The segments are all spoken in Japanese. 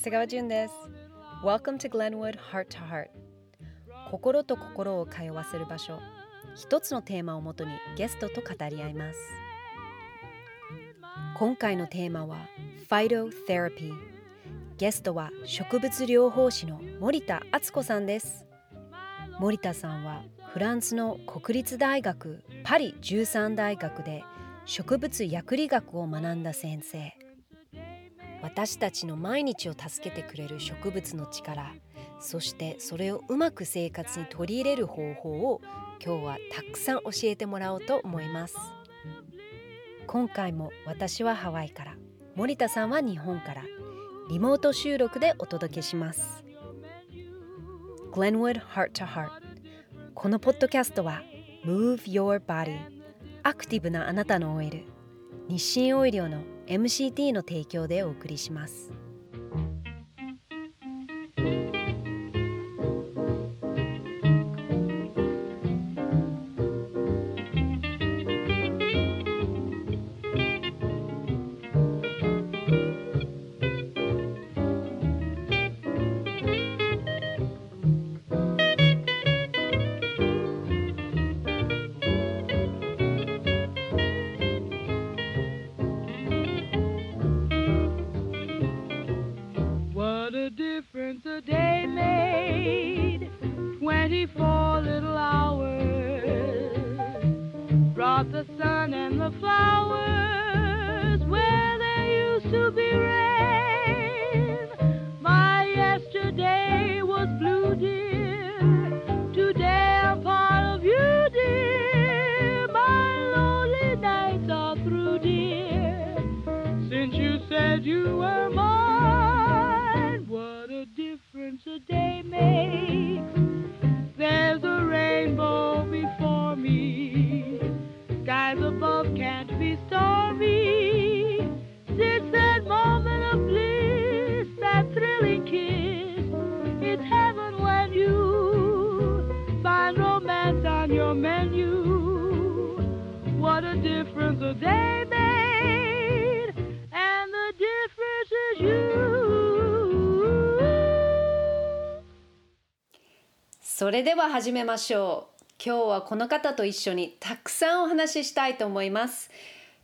長谷川淳です。Welcome to Glenwood Heart to Heart. 心と心を通わせる場所。一つのテーマをもとにゲストと語り合います。今回のテーマは Phytotherapy ゲストは植物療法士の森田敦子さんです。森田さんはフランスの国立大学パリ13大学で植物薬理学を学んだ先生。私たちの毎日を助けてくれる植物の力そしてそれをうまく生活に取り入れる方法を今日はたくさん教えてもらおうと思います。今回も私はハワイから森田さんは日本からリモート収録でお届けします。Glenwood Heart to Heart このポッドキャストは Move Your Body アクティブなあなたのオイル。日清オイリオの MCT の提供でお送りします。れでは始めましょう。今日はこの方と一緒にたくさんお話ししたいと思います。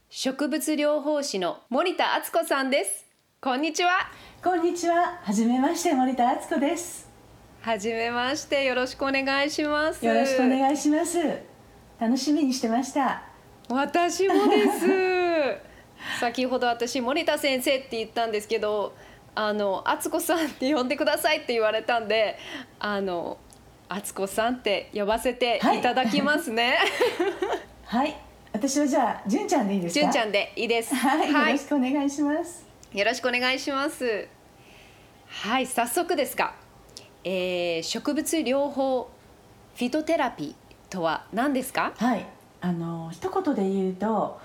植物療法士の森田敦子さんです。こんにちは。こんにちは。はじめまして森田敦子です。はじめまして。よろしくお願いします。よろしくお願いします。楽しみにしてました。私もです。先ほど私森田先生って言ったんですけどあの敦子さんって呼んでくださいって言われたんであの敦子さんって呼ばせていただきますね。はい、はい、私はじゃあ純ちゃんでいいですか？純ちゃんでいいです。はい、はい、よろしくお願いします。よろしくお願いします。はい、早速ですが、えー、植物療法フィトテラピーとは何ですか？はい、あの一言で言うと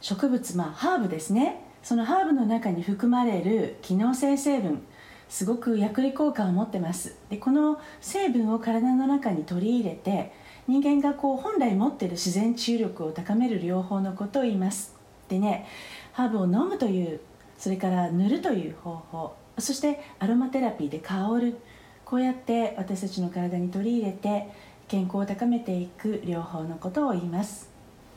植物まあハーブですね。そのハーブの中に含まれる機能性成分。すごく薬理効果を持ってます。でこの成分を体の中に取り入れて人間がこう本来持っている自然治癒力を高める療法のことを言います。でねハーブを飲むというそれから塗るという方法そしてアロマテラピーで香る。こうやって私たちの体に取り入れて健康を高めていく療法のことを言います。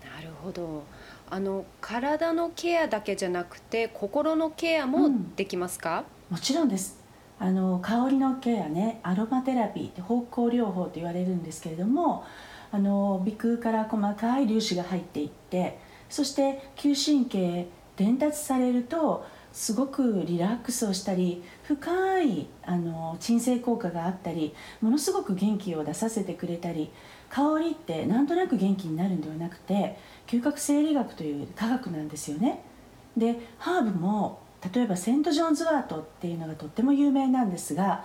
なるほど。あの体のケアだけじゃなくて心のケアもできますか、うん、もちろんですあの香りのケアねアロマテラピーって芳香療法と言われるんですけれどもあの鼻腔から細かい粒子が入っていってそして嗅神経伝達されるとすごくリラックスをしたり深いあの鎮静効果があったりものすごく元気を出させてくれたり香りってなんとなく元気になるんではなくて嗅覚生理学という科学なんですよね。でハーブも例えばセント・ジョンズワートっていうのがとっても有名なんですが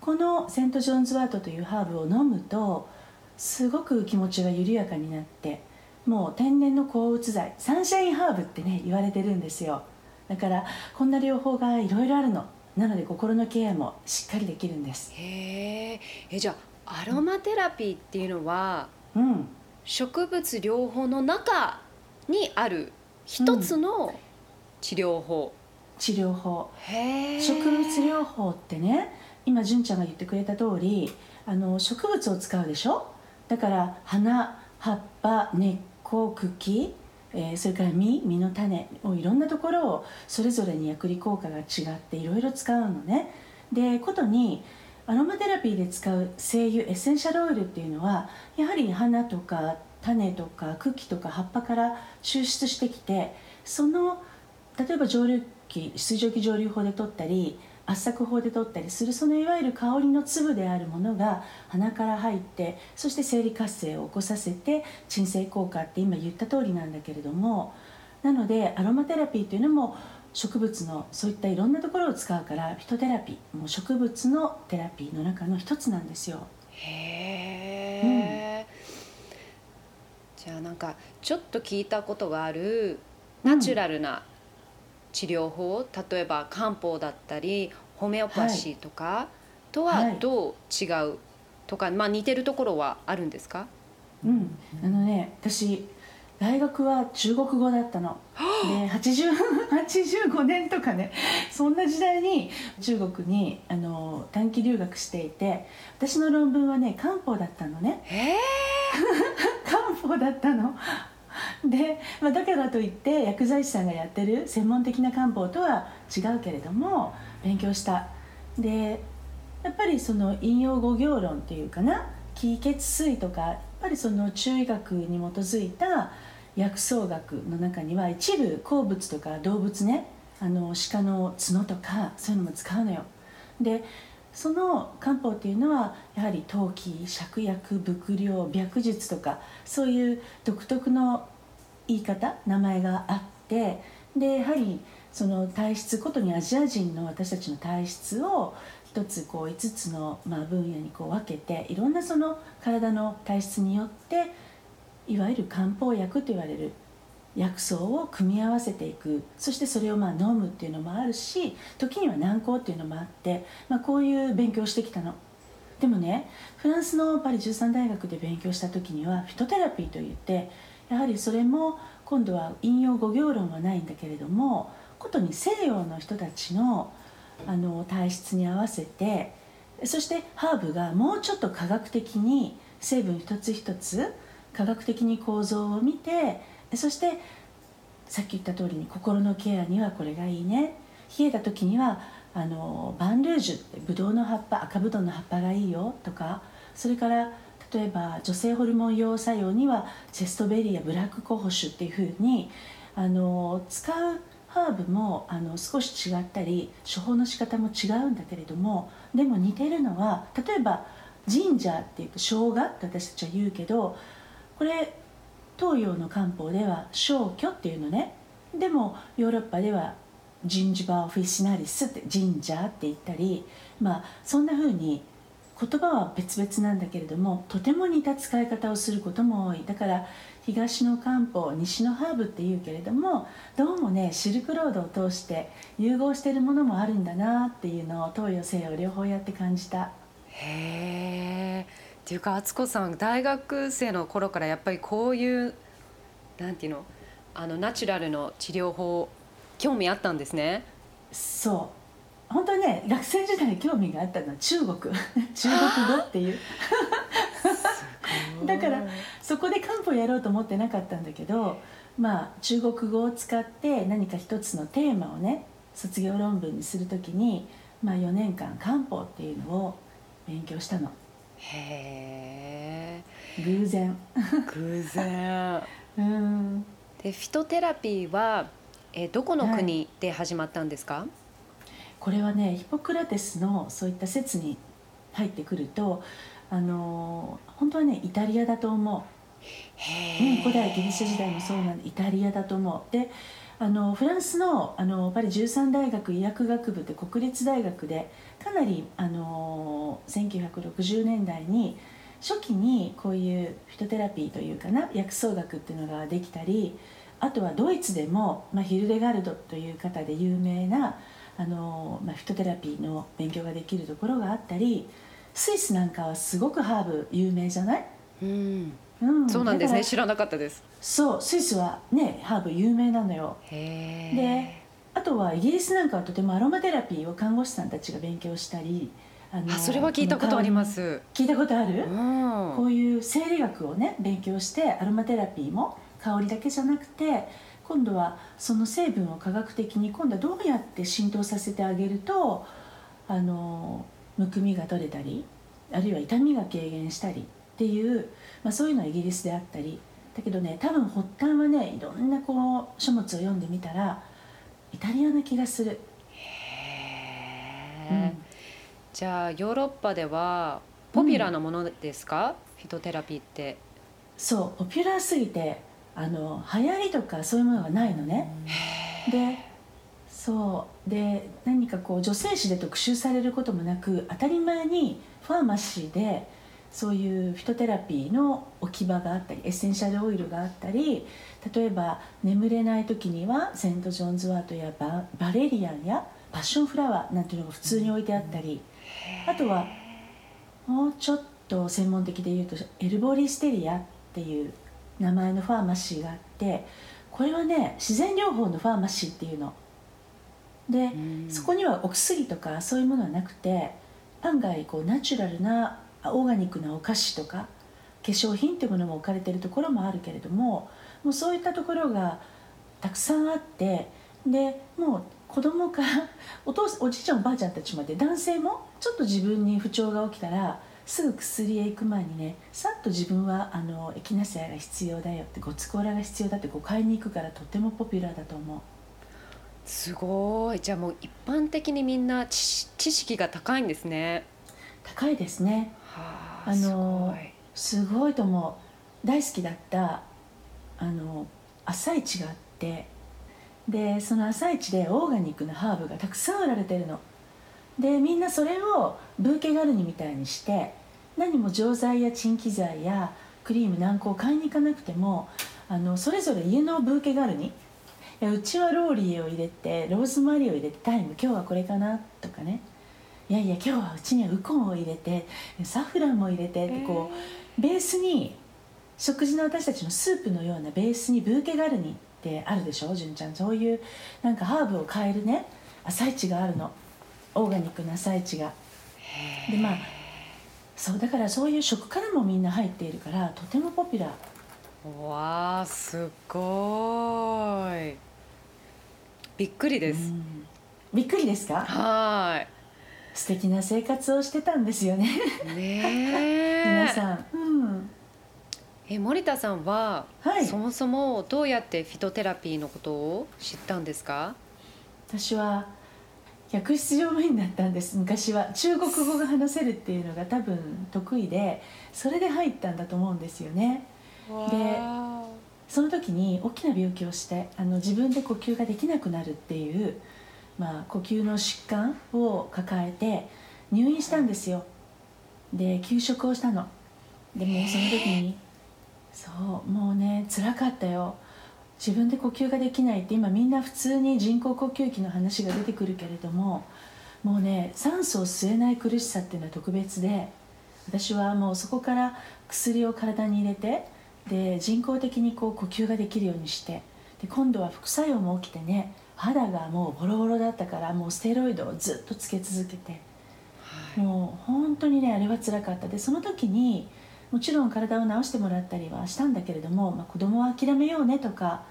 このセント・ジョンズワートというハーブを飲むとすごく気持ちが緩やかになってもう天然の抗うつ剤サンシャインハーブってね言われてるんですよ。だからこんな療法がいろいろあるの。なので心のケアもしっかりできるんです。へえじゃあアロマテラピーっていうのは、うん、植物療法の中にある一つの治療法、う治療法。植物療法ってね今純ちゃんが言ってくれた通りあの植物を使うでしょ？だから花葉っぱ根っこ茎、えーそれから実実の種をいろんなところをそれぞれに薬理効果が違っていろいろ使うのね。でことにアロマテラピーで使う精油エッセンシャルオイルっていうのはやはり花とか種とか茎とか葉っぱから抽出してきてその例えば蒸留機水蒸気蒸留法で取ったり圧搾法で取ったりするそのいわゆる香りの粒であるものが鼻から入ってそして生理活性を起こさせて鎮静効果って今言った通りなんだけれどもなのでアロマテラピーというのも植物のそういったいろんなところを使うからフィトテラピーもう植物のテラピーの中の一つなんですよ。へえ、じゃあなんかちょっと聞いたことがあるナチュラルな治療法、例えば漢方だったりホメオパシーとかとははいどう違うとか、まあ似てるところはあるんですか？うん、あのね私大学は中国語だったの。で80 85年とかねそんな時代に中国にあの短期留学していて私の論文はね漢方だったのね。漢方だったの で、まあ、だからといって薬剤師さんがやってる専門的な漢方とは違うけれども勉強した。でやっぱりその引用語行論っていうかな気血水とかやっぱりその中医学に基づいた薬草学の中には一部鉱物とか動物ねあの鹿の角とかそういうのも使うのよ。でその漢方っていうのはやはり陶器芍薬伏量白術とかそういう独特の言い方名前があってでやはりその体質ことにアジア人の私たちの体質を一つこう5つのまあ分野にこう分けていろんなその体の体質によっていわゆる漢方薬と言われる薬草を組み合わせていくそしてそれをまあ飲むっていうのもあるし時には軟膏っていうのもあって、まあ、こういう勉強してきたの。でもねフランスのパリ13大学で勉強した時にはフィトテラピーといってやはりそれも今度は引用語行論はないんだけれどもことに西洋の人たちのあの体質に合わせてそしてハーブがもうちょっと科学的に成分一つ一つ科学的に構造を見てそしてさっき言った通りに心のケアにはこれがいいね。冷えた時にはあのバンルージュってブドウの葉っぱ赤ブドウの葉っぱがいいよとかそれから例えば女性ホルモン用作用にはチェストベリーやブラックコホシュっていうふうにあの使うハーブもあの少し違ったり処方の仕方も違うんだけれどもでも似てるのは例えばジンジャーっていうと生姜って私たちは言うけどこれ東洋の漢方では消去っていうのね。でもヨーロッパではジンジバーフィシナリスってジンジャーって言ったりまあそんな風に言葉は別々なんだけれどもとても似た使い方をすることも多いだから東の漢方西のハーブっていうけれどもどうもねシルクロードを通して融合しているものもあるんだなっていうのを東洋西洋両方やって感じた。へえっていうか敦子さん大学生の頃からやっぱりこういうなんていうのあのナチュラルの治療法興味あったんですね。そう本当にね学生時代に興味があったのは中国。中国語っていう。だからそこで漢方やろうと思ってなかったんだけどまあ中国語を使って何か一つのテーマをね卒業論文にするときに、まあ、4年間漢方っていうのを勉強したの。へ偶然。え偶然。うん。でフィトテラピーは、えーどこの国で始まったんですか、これはねヒポクラテスのそういった説に入ってくるとあの本当はねイタリアだと思う。へうん、古代ギリシャ時代もそうなんでイタリアだと思う。であのフランスのあのパリ13大学医薬学部って国立大学でかなりあの1960年代に初期にこういうフィトテラピーというかな薬草学っていうのができたりあとはドイツでも、まあ、ヒルデガルドという方で有名なあの、まあ、フィトテラピーの勉強ができるところがあったりスイスなんかはすごくハーブ有名じゃない、うん、うん、そうなんですね。知らなかったです。そうスイスはねハーブ有名なのよ。へであとはイギリスなんかはとてもアロマテラピーを看護師さんたちが勉強したりあのそれは聞いたことあります。聞いたことある、うん、こういう生理学をね勉強してアロマテラピーも香りだけじゃなくて今度はその成分を科学的に今度はどうやって浸透させてあげるとあのむくみが取れたりあるいは痛みが軽減したりっていう、まあ、そういうのはイギリスであったり。だけどね多分発端はねいろんなこう書物を読んでみたらイタリアな気がする。へえ、うん、じゃあヨーロッパではポピュラーなものですか、うん、フィトテラピーって。そうポピュラーすぎてあの流行りとかそういうものがないのね。でそうで何かこう女性誌で特集されることもなく当たり前にファーマシーでそういうフィトテラピーの置き場があったりエッセンシャルオイルがあったり例えば眠れない時にはセント・ジョンズワートやババレリアンやパッションフラワーなんていうのが普通に置いてあったりあとはもうちょっと専門的で言うとエルボリステリアっていう名前のファーマシーがあってこれはね自然療法のファーマシーっていうの。でそこにはお薬とかそういうものはなくて案外こうナチュラルなオーガニックなお菓子とか化粧品っていうものも置かれてるところもあるけれどももうそういったところがたくさんあってでもう子供からお父おじいちゃんおばあちゃんたちまで男性もちょっと自分に不調が起きたらすぐ薬へ行く前にねさっと自分はあのエキナセアが必要だよってゴツコーラが必要だってこう買いに行くからとてもポピュラーだと思う。すごい。じゃあもう一般的にみんな知識が高いんですね。高いですね、はあ、あのすごい。と思う。大好きだったあの朝市があってでその朝市でオーガニックなハーブがたくさん売られてるのでみんなそれをブーケガルニみたいにして何も錠剤や鎮気剤やクリーム軟膏買いに行かなくてもあのそれぞれ家のブーケガルニうちはローリーを入れてローズマリーを入れてタイム今日はこれかなとかねいやいや今日はうちにはウコンを入れてサフランも入れてってこうベースに食事の私たちのスープのようなベースにブーケガルニってあるでしょ純ちゃん。そういうなんかハーブを変えるね朝市があるのオーガニックな朝市が。でまあそうだからそういう食からもみんな入っているからとてもポピュラー。わあすごい。びっくりです、びっくりですか？はい。素敵な生活をしてたんですよね。ね 皆さん、うん、え森田さんは、はい、そもそもどうやってフィトテラピーのことを知ったんですか？私は客室乗務員だったんです。昔は中国語が話せるっていうのが多分得意でそれで入ったんだと思うんですよね。でその時に大きな病気をしてあの自分で呼吸ができなくなるっていう、まあ、呼吸の疾患を抱えて入院したんですよ。で休職をしたの。でもその時にそうもうね辛かったよ自分で呼吸ができないって今みんな普通に人工呼吸器の話が出てくるけれどももうね酸素を吸えない苦しさっていうのは特別で私はもうそこから薬を体に入れてで人工的にこう呼吸ができるようにしてで今度は副作用も起きてね肌がもうボロボロだったからもうステロイドをずっとつけ続けて、はい、もう本当にねあれはつらかった。でその時にもちろん体を治してもらったりはしたんだけれども、まあ、子供は諦めようねとか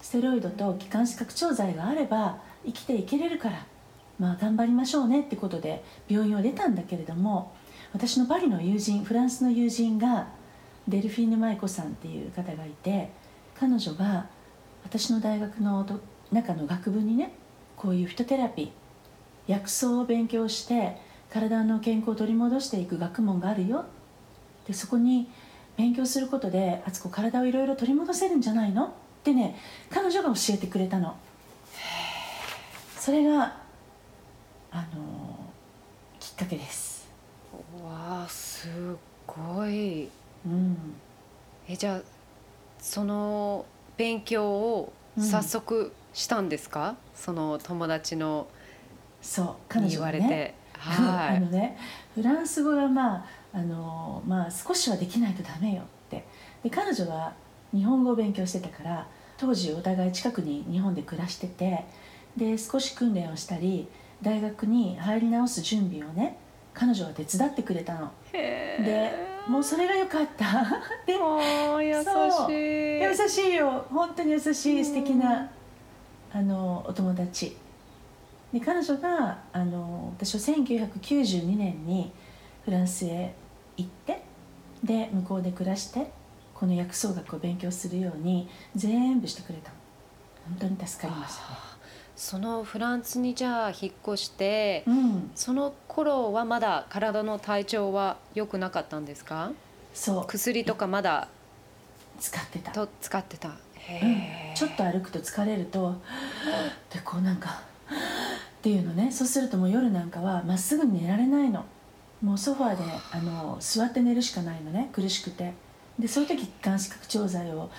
ステロイドと気管支拡張剤があれば生きていけれるから、まあ、頑張りましょうねってことで病院を出たんだけれども私のパリの友人フランスの友人がデルフィーヌ舞子さんっていう方がいて彼女が私の大学の中の学部にねこういうフィトテラピー薬草を勉強して体の健康を取り戻していく学問があるよでそこに勉強することで敦子体をいろいろ取り戻せるんじゃないの？ってね彼女が教えてくれたの。それがあのきっかけです。わあすごい、うん、えじゃあその勉強を早速したんですか、うん、その友達のそう彼女に言われて、ね、はい。あのねフランス語がまああのまあ少しはできないとダメよって。で彼女は日本語を勉強してたから当時お互い近くに日本で暮らしててで少し訓練をしたり大学に入り直す準備をね彼女は手伝ってくれたの。でもうそれが良かった。でも優しい。優しいよ。本当に優しい素敵なあのお友達。で彼女があの私は1992年にフランスへ行ってで向こうで暮らしてこの薬草学を勉強するように全部してくれた。本当に助かりました。ねそのフランスにじゃあ引っ越して、うん、その頃はまだ体の体調は良くなかったんですか？そう。薬とかまだ使ってた。と使ってた、うん、ちょっと歩くと疲れるとでこうなんかっていうのね。そうするともう夜なんかはまっすぐに寝られないのもうソファーであの座って寝るしかないのね苦しくて。でそういう時眼視覚調剤を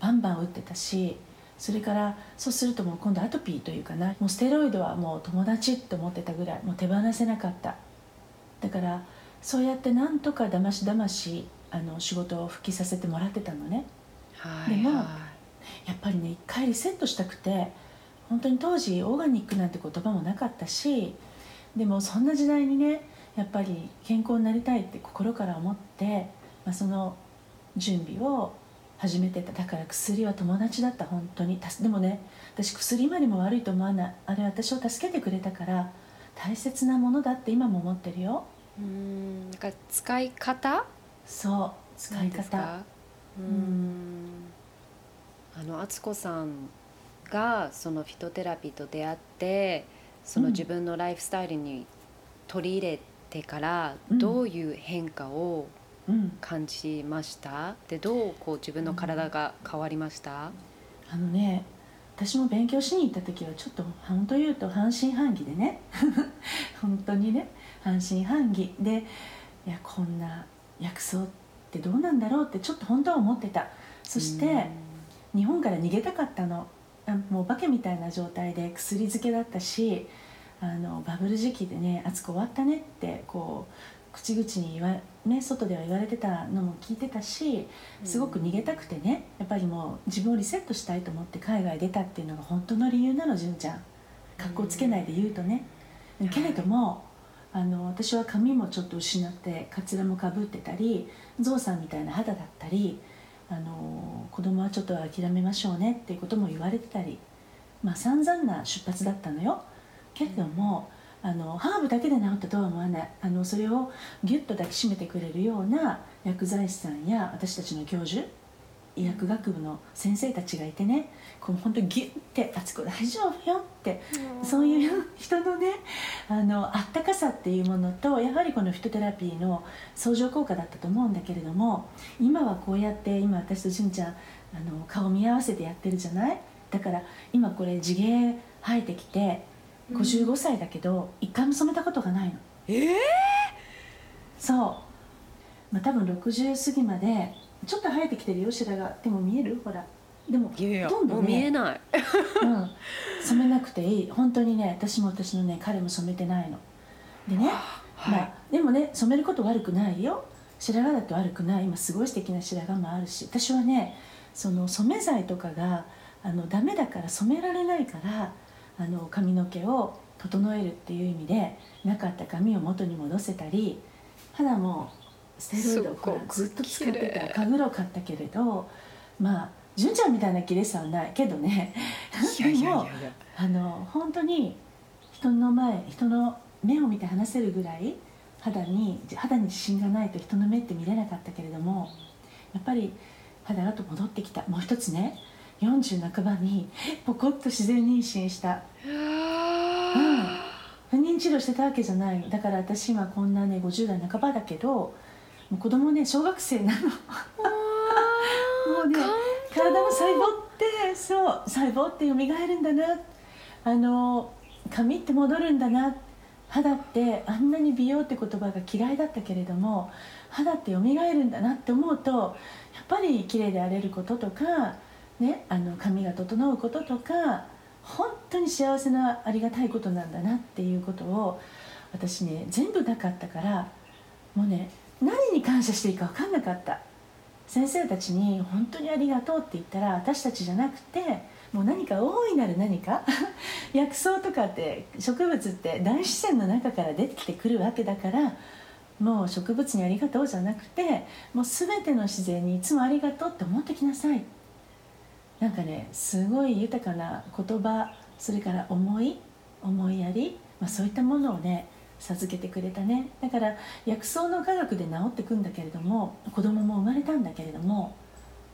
バンバン打ってたしそれからそうするともう今度アトピーというかなもうステロイドはもう友達って思ってたぐらいもう手放せなかった。だからそうやってなんとかだましだましあの仕事を復帰させてもらってたのね、はい、でもやっぱりね一回リセットしたくて本当に当時オーガニックなんて言葉もなかったしでもそんな時代にねやっぱり健康になりたいって心から思って、まあ、その準備を始めてた。だから薬は友達だった本当に。でもね私薬今にも悪いと思わない。あれ私を助けてくれたから大切なものだって今も思ってるよ。うんか使い方？そう使い方。うん。あの敦子さんがそのフィトテラピーと出会ってその自分のライフスタイルに取り入れてからどういう変化を感じました、でどうこう自分の体が変わりました、あのね私も勉強しに行った時はちょっと本当言うと半信半疑でね。本当にね半信半疑。でいやこんな薬草ってどうなんだろうってちょっと本当は思ってた。そして日本から逃げたかったの。もう化けみたいな状態で薬漬けだったしあのバブル時期でね「暑く終わったね」ってこう口々に言わ、ね、外では言われてたのも聞いてたしすごく逃げたくてねやっぱりもう自分をリセットしたいと思って海外出たっていうのが本当の理由なの純ちゃん。格好つけないで言うとね、うん、けれどもあの私は髪もちょっと失ってかつらもかぶってたりゾウさんみたいな肌だったりあの子供はちょっと諦めましょうねっていうことも言われてたりまあ散々な出発だったのよけれども、うんあのハーブだけで治ったとは思わない。あのそれをギュッと抱きしめてくれるような薬剤師さんや私たちの教授医薬学部の先生たちがいてねこう本当にギュッて「あつこ大丈夫よ」ってそういう人のねあのあったかさっていうものとやはりこのフィトテラピーの相乗効果だったと思うんだけれども今はこうやって今私と純ちゃんあの顔見合わせてやってるじゃない？だから今これ地毛生えてきて55歳だけど一回も染めたことがないの。ええー、そう。まあ多分60過ぎまでちょっと生えてきてるよ白髪。でも見える？ほら。でもほとんど、ね、見えない、うん、染めなくていい。本当にね私も私のね彼も染めてないの。でね、はい、まあでもね染めること悪くないよ。白髪だって悪くない。今すごい素敵な白髪もあるし。私はねその染め剤とかがあのダメだから染められないからあの髪の毛を整えるっていう意味でなかった髪を元に戻せたり肌もステロイドをずっと使って。たか黒かったけれどまあ純ちゃんみたいな綺麗さはないけどね。でもあの本当に人の前人の目を見て話せるぐらい肌に肌に自信がないと人の目って見れなかったけれどもやっぱり肌がと戻ってきた。もう一つね40半ばにポコッと自然妊娠した、うん、不妊治療してたわけじゃない。だから私今こんなね50代半ばだけどもう子供ね小学生なの。もうね体の細胞ってそう細胞って蘇るんだな。あの髪って戻るんだな。肌ってあんなに美容って言葉が嫌いだったけれども肌って蘇るんだなって思うとやっぱり綺麗であれることとかね、あの髪が整うこととか本当に幸せなありがたいことなんだなっていうことを私ね全部なかったからもうね何に感謝していいか分かんなかった。先生たちに「本当にありがとう」って言ったら私たちじゃなくてもう何か大いなる何か 薬草とかって植物って大自然の中から出てきてくるわけだからもう植物にありがとうじゃなくてもう全ての自然にいつもありがとうって思ってきなさい。なんかねすごい豊かな言葉それから思い思いやり、まあ、そういったものをね授けてくれたね。だから薬草の科学で治ってくんだけれども子供も生まれたんだけれども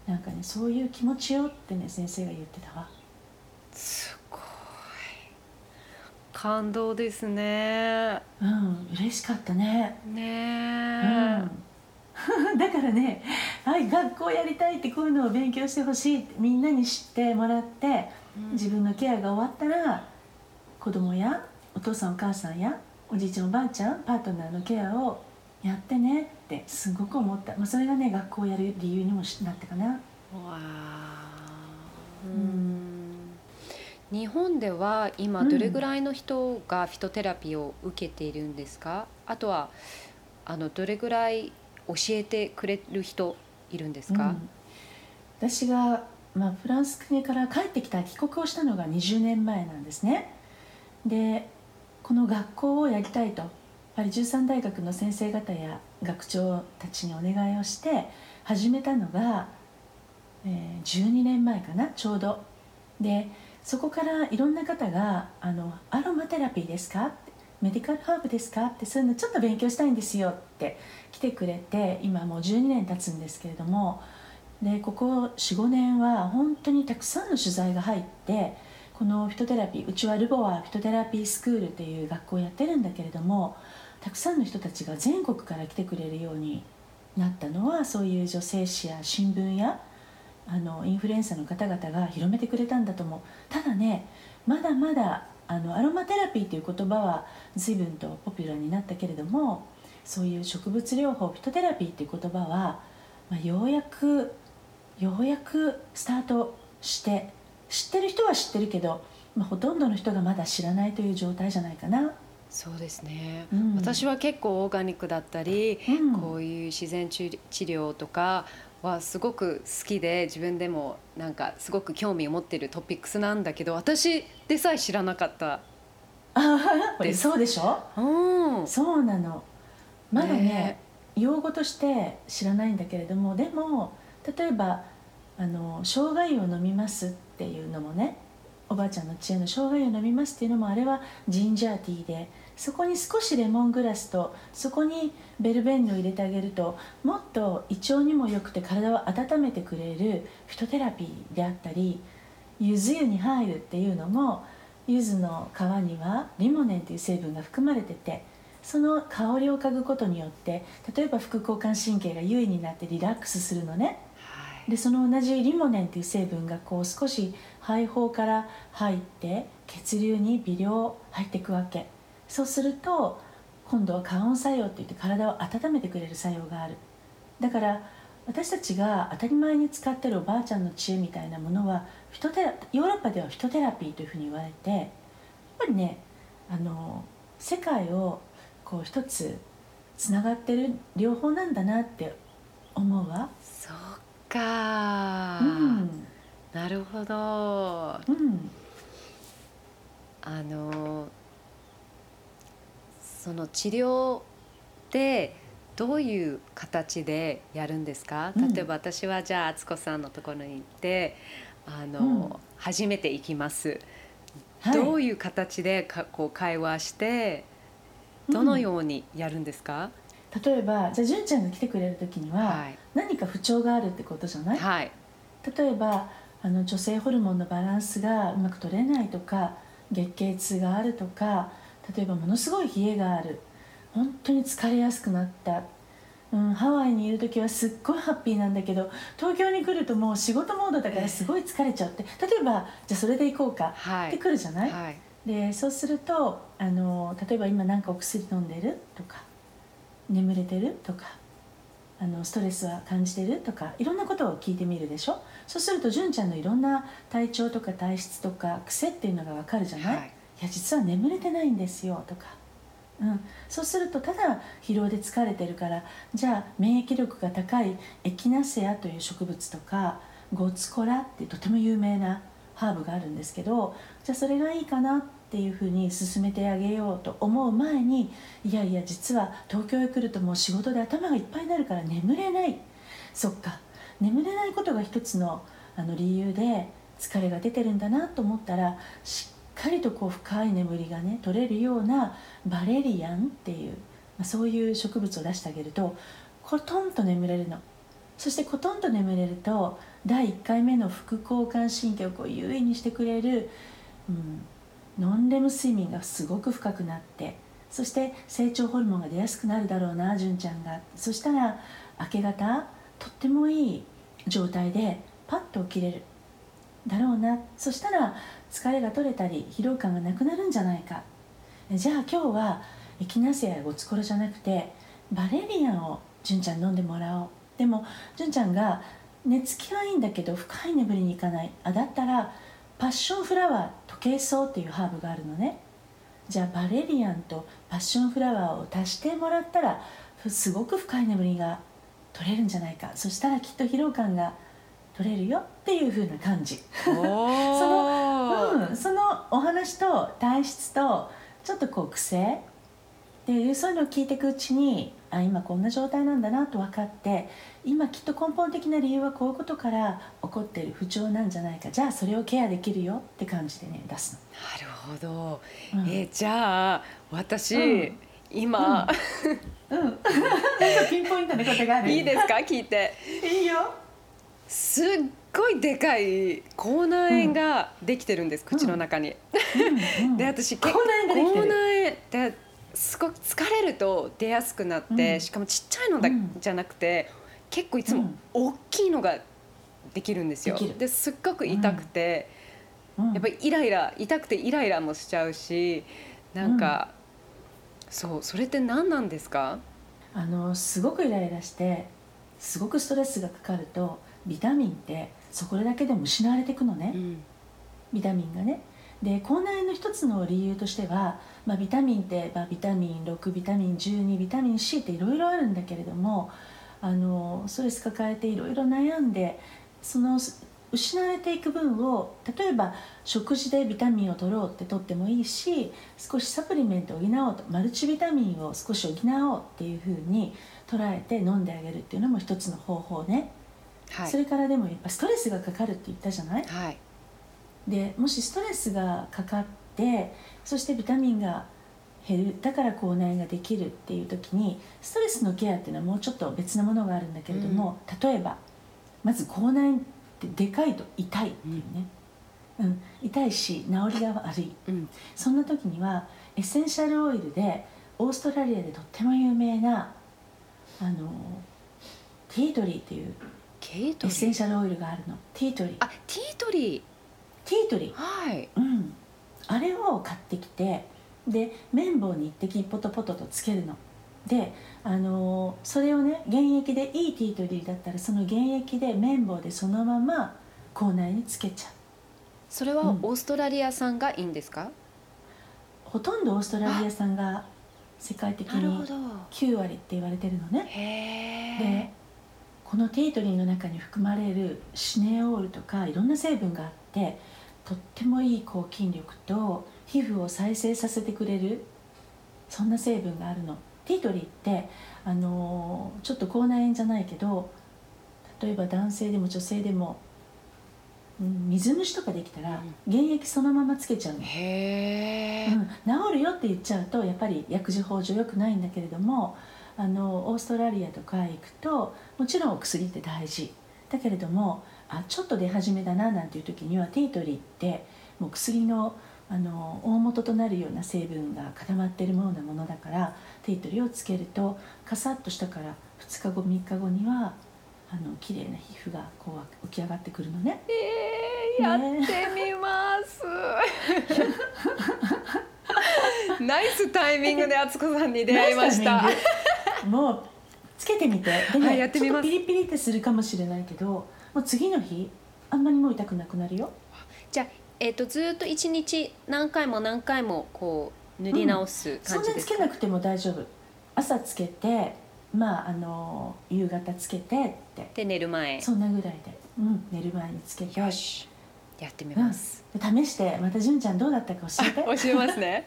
なんかねそういう気持ちよってね先生が言ってたわ。すごい。感動ですね。うん嬉しかったね。ねうん、だからね、はい、学校やりたいってこういうのを勉強してほしいってみんなに知ってもらって、うん。自分のケアが終わったら子供やお父さんお母さんやおじいちゃんおばあちゃんパートナーのケアをやってねってすごく思った、まあ、それがね学校をやる理由にもなったかな。わあうん。日本では今どれぐらいの人がフィトテラピーを受けているんですか、あとはあのどれぐらい教えてくれる人いるんですか、うん。私が、まあ、フランス国から帰ってきた帰国をしたのが20年前なんですね。でこの学校をやりたいと。パリ13大学の先生方や学長たちにお願いをして始めたのが、えー12年前かなちょうど。でそこからいろんな方が「あのアロマテラピーですか?」「メディカルハーブですか?」ってそういうのちょっと勉強したいんですよって来てくれて今もう12年経つんですけれどもでここ45年は本当にたくさんの取材が入ってこのフィトテラピーうちはルボアフィトテラピースクールっていう学校をやってるんだけれどもたくさんの人たちが全国から来てくれるようになったのはそういう女性誌や新聞やあのインフルエンサーの方々が広めてくれたんだと思う。ただねまだまだあのアロマテラピーという言葉は随分とポピュラーになったけれどもそういう植物療法フィトテラピーっていう言葉は、まあ、ようやくようやくスタートして知ってる人は知ってるけど、まあ、ほとんどの人がまだ知らないという状態じゃないかな。そうですね、うん。私は結構オーガニックだったり、うん。こういう自然治治療とかはすごく好きで自分でもなんかすごく興味を持っているトピックスなんだけど私でさえ知らなかった。ああですそうでしょ？うん。そうなのまだねね。用語として知らないんだけれどもでも例えばあの生姜湯を飲みますっていうのもねおばあちゃんの知恵の生姜湯を飲みますっていうのもあれはジンジャーティーでそこに少しレモングラスとそこにベルベンヌを入れてあげるともっと胃腸にも良くて体を温めてくれるフィトテラピーであったり柚子湯に入るっていうのも柚子の皮にはリモネンという成分が含まれててその香りを嗅ぐことによって例えば副交感神経が優位になってリラックスするのね。はい。でその同じリモネンという成分がこう少し肺胞から入って血流に微量入っていくわけ。そうすると今度は加温作用っていって体を温めてくれる作用がある。だから私たちが当たり前に使ってるおばあちゃんの知恵みたいなものはフィトテラヨーロッパではフィトテラピーというふうに言われてやっぱりねあの世界をこう一つつながってる両方なんだなって思うわ。そうか、うん。なるほど。うん。あのその治療でどういう形でやるんですか、うん。例えば私はじゃあ敦子さんのところに行ってあの、うん。初めて行きます、はい。どういう形でかこう会話してどのようにやるんですか、例えばじゃあ純ちゃんが来てくれる時には、はい。何か不調があるってことじゃない、はい。例えばあの女性ホルモンのバランスがうまく取れないとか月経痛があるとか例えばものすごい冷えがある。本当に疲れやすくなった、うん、ハワイにいる時はすっごいハッピーなんだけど東京に来るともう仕事モードだからすごい疲れちゃって。例えばじゃあそれで行こうか。ってはい来るじゃない、はいでそうするとあの例えば今何かお薬飲んでるとか眠れてるとかあのストレスは感じてるとかいろんなことを聞いてみるでしょ？そうすると純ちゃんのいろんな体調とか体質とか癖っていうのがわかるじゃない、はい。いや実は眠れてないんですよとか、うん、そうするとただ疲労で疲れてるからじゃあ免疫力が高いエキナセアという植物とかゴツコラってとても有名なハーブがあるんですけどじゃあそれがいいかなってっていうふうに進めてあげようと思う前にいやいや実は東京へ来るともう仕事で頭がいっぱいになるから眠れない。そっか。眠れないことが一つのあの理由で疲れが出てるんだなと思ったらしっかりとこう深い眠りがね取れるようなバレリアンっていう、まあ、そういう植物を出してあげるとコトンと眠れるの。そしてコトンと眠れると第1回目の副交感神経をこう優位にしてくれる、うん、ノンレム睡眠がすごく深くなってそして成長ホルモンが出やすくなるだろうな純ちゃんが。そしたら明け方とってもいい状態でパッと起きれる。だろうな。そしたら疲れが取れたり疲労感がなくなるんじゃないか。じゃあ今日はエキナセアやゴツコロじゃなくてバレリアンを純ちゃん飲んでもらおう。でも純ちゃんが寝つきはいいんだけど深い眠りに行かない。あだったらパッションフラワー時計草っていうハーブがあるのね。じゃあバレリアンとパッションフラワーを足してもらったらすごく深い眠りが取れるんじゃないか。そしたらきっと疲労感が取れるよっていう風な感じ。その、うん、そのお話と体質とちょっとこう癖っていうそういうのを聞いていくうちにあ今こんな状態なんだなと分かって今きっと根本的な理由はこういうことから起こっている不調なんじゃないか。じゃあそれをケアできるよって感じでね出すの。なるほど、うん、えじゃあ私、うん、今、うん、うん、ピンポイントのことがある。いいですか？聞いて。いいよ。すっごいでかい口内炎ができてるんです、口の中に。で私口内炎口内炎ですごく疲れると出やすくなって、しかもちっちゃいのだ、じゃなくて結構いつも大きいのができるんですよ。ですっごく痛くて、やっぱりイライラ痛くてイライラもしちゃうしなんか、そうそれって何なんですか？あのすごくイライラしてすごくストレスがかかるとビタミンってそこだけでも失われていくのね、うん、ビタミンがね。で口内炎の一つの理由としては、まあ、ビタミンって、まあ、ビタミン6ビタミン12ビタミン C っていろいろあるんだけれどもあのストレス抱えていろいろ悩んでその失われていく分を例えば食事でビタミンを取ろうって取ってもいいし少しサプリメントを補おうとマルチビタミンを少し補おうっていうふうに捉えて飲んであげるっていうのも一つの方法ね。はい、それからでもやっぱストレスがかかるって言ったじゃない、はい、でもしストレスがかかってそしてビタミンが減るだから口内炎ができるっていう時にストレスのケアっていうのはもうちょっと別なものがあるんだけれども、うん、例えばまず口内炎ってでかいと痛いっていうね、うん、うん、痛いし治りが悪い、うん、そんな時にはエッセンシャルオイルでオーストラリアでとっても有名なあのティートリーっていうエッセンシャルオイルがあるの。ティートリー。あティートリーティートリー。はい。うん。あれを買ってきてで綿棒に一滴ポトポトとつけるの。であのそれをね原液でいいティートリーだったらその原液で綿棒でそのまま口内につけちゃう。それはオーストラリア産がいいんですか、うん、ほとんどオーストラリア産が世界的に9割って言われてるのね。でこのティートリーの中に含まれるシネオールとかいろんな成分があってとってもいい抗菌力と皮膚を再生させてくれるそんな成分があるの。ティートリーってあのちょっと口内炎じゃないけど例えば男性でも女性でも、うん、水虫とかできたら原液そのままつけちゃうの、うん、治るよって言っちゃうとやっぱり薬事法上よくないんだけれどもあのオーストラリアとか行くともちろんお薬って大事。だけれどもあちょっと出始めだななんていう時にはティートリーってもう薬のあの大元となるような成分が固まっているようなものだからティートリーをつけるとカサッとしたから2日後3日後にはあの綺麗な皮膚がこう浮き上がってくるのね。えー、やってみます。ナイスタイミングで敦子さんに出会いました。もうつけてみて。でね、はい、やってみます。ピリピリってするかもしれないけど。もう次の日あんまりもう痛くなくなるよ。じゃあ、えーと、ずっと一日何回も何回もこう塗り直す感じですか、うん、そんなつけなくても大丈夫。朝つけてまああの夕方つけてって。で寝る前。そんなぐらいで、うん、寝る前につけて。よし。やってみます、うん、試してまた純ちゃんどうだったか教えて。教えますね。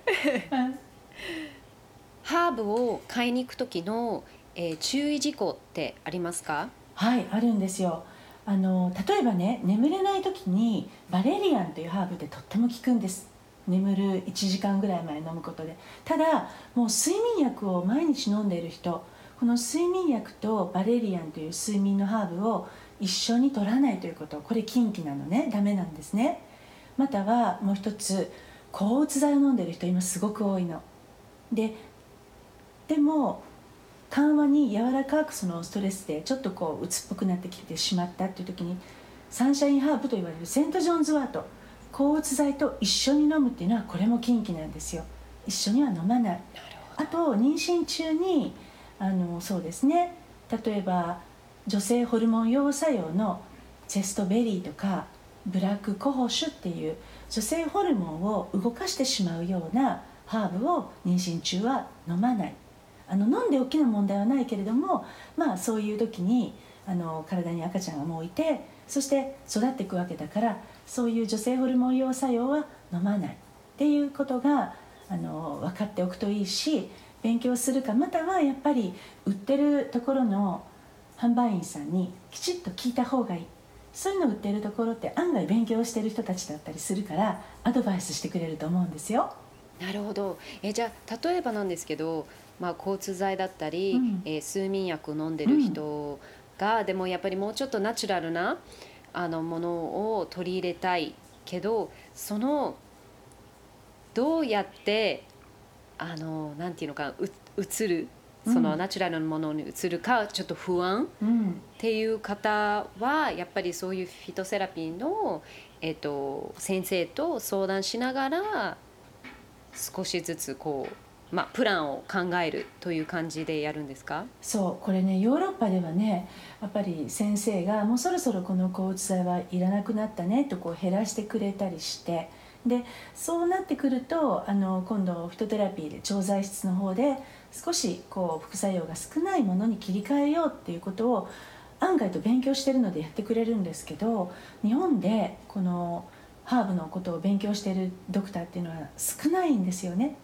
ハーブを買いに行く時の、えー、注意事項ってありますか？はいあるんですよあの例えばね眠れない時にバレリアンというハーブでとっても効くんです。眠る1時間ぐらい前飲むことで。ただもう睡眠薬を毎日飲んでいる人この睡眠薬とバレリアンという睡眠のハーブを一緒に取らないということ。これ禁忌なのね。ダメなんですね。またはもう一つ抗うつ剤を飲んでる人今すごく多いの。ででも緩和に柔らかくそのストレスでちょっとこう鬱っぽくなってきてしまったっていう時にサンシャインハーブと言われるセント・ジョンズワート抗うつ剤と一緒に飲むっていうのはこれも禁忌なんですよ。一緒には飲まない。あと妊娠中にあのそうですね。例えば女性ホルモン用作用のチェストベリーとかブラックコホシュっていう女性ホルモンを動かしてしまうようなハーブを妊娠中は飲まないあの飲んで大きな問題はないけれどもまあそういう時にあの体に赤ちゃんがもういてそして育っていくわけだからそういう女性ホルモン用作用は飲まない。っていうことがあの分かっておくといいし勉強するかまたはやっぱり売ってるところの販売員さんにきちっと聞いた方がいい。そういうの売ってるところって案外勉強してる人たちだったりするからアドバイスしてくれると思うんですよ。なるほど。えじゃあ例えばなんですけど、まあ、交通剤だったり、うん、えー、睡眠薬を飲んでる人が、うん、でもやっぱりもうちょっとナチュラルなあのものを取り入れたいけどそのどうやってあのなんていうのかう映るそのナチュラルなものに移るかちょっと不安っていう方はやっぱりそういうフィトセラピーの、えー、と先生と相談しながら少しずつこう、まあ、プランを考えるという感じでやるんですか？そうこれねヨーロッパではねやっぱり先生がもうそろそろこの抗うつ剤はいらなくなったねとこう減らしてくれたりして。でそうなってくるとあの今度フィトテラピーで調剤室の方で少しこう副作用が少ないものに切り替えようっていうことを案外と勉強してるのでやってくれるんですけど日本でこのハーブのことを勉強してるドクターっていうのは少ないんですよね。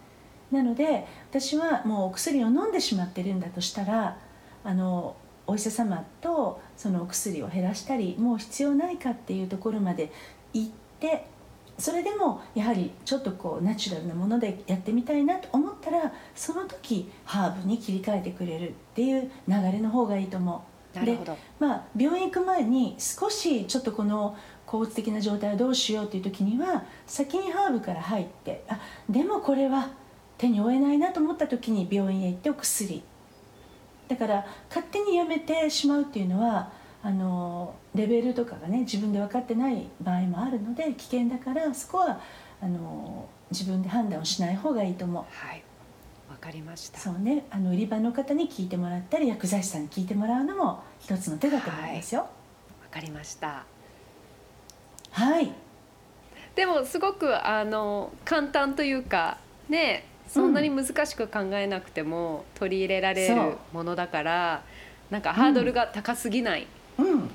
なので私はもうお薬を飲んでしまってるんだとしたらあのお医者様とそのお薬を減らしたりもう必要ないかっていうところまで行ってそれでもやはりちょっとこうナチュラルなものでやってみたいなと思ったらその時ハーブに切り替えてくれるっていう流れの方がいいと思う。でまあ、病院行く前に少しちょっとこの抗うつ的な状態をどうしようという時には先にハーブから入ってあでもこれは手に負えないなと思った時に病院へ行ってお薬。だから勝手にやめてしまうっていうのはあのレベルとかがね自分で分かってない場合もあるので危険だからそこはあの自分で判断をしない方がいいと思う。はい。わかりました。そうね。あの売り場の方に聞いてもらったり薬剤師さんに聞いてもらうのも一つの手だと思いますよ。わ、はい、かりました。はい。でもすごくあの簡単というかねそんなに難しく考えなくても取り入れられるものだから、うん、なんかハードルが高すぎない、うん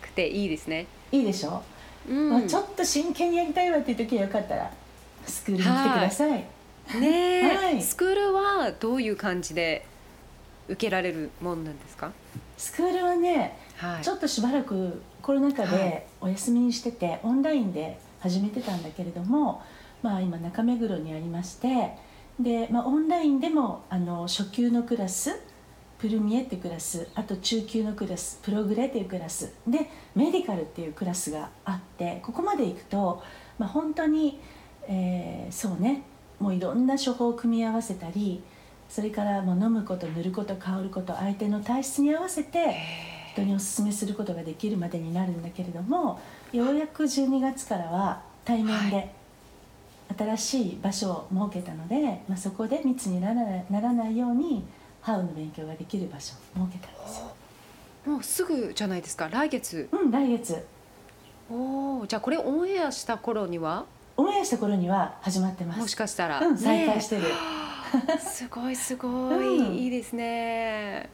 くていいですね。いいでしょ、うん。まあ、ちょっと真剣にやりたいわっていう時はよかったらスクールに来てください、ね、はい、スクールはどういう感じで受けられるもんなんですか？スクールはね、はい、ちょっとしばらくコロナ禍でお休みにしてて、オンラインで始めてたんだけれども、まあ、今中目黒にありましてで、まあ、オンラインでもあの初級のクラスプルミエっていうクラスあと中級のクラスプログレっていうクラスでメディカルっていうクラスがあってここまで行くと、まあ、本当に、えー、そうねもういろんな処方を組み合わせたりそれからもう飲むこと塗ること香ること相手の体質に合わせて人におすすめすることができるまでになるんだけれどもようやく12月からは対面で新しい場所を設けたので、まあ、そこで密にならないようにハウの勉強ができる場所を設けたんですよ。もうすぐじゃないですか？来月？うん来月。おおじゃあこれオンエアした頃には？オンエアした頃には始まってます。もしかしたら、うん、再開してる、すごいすごい、うん、いいですね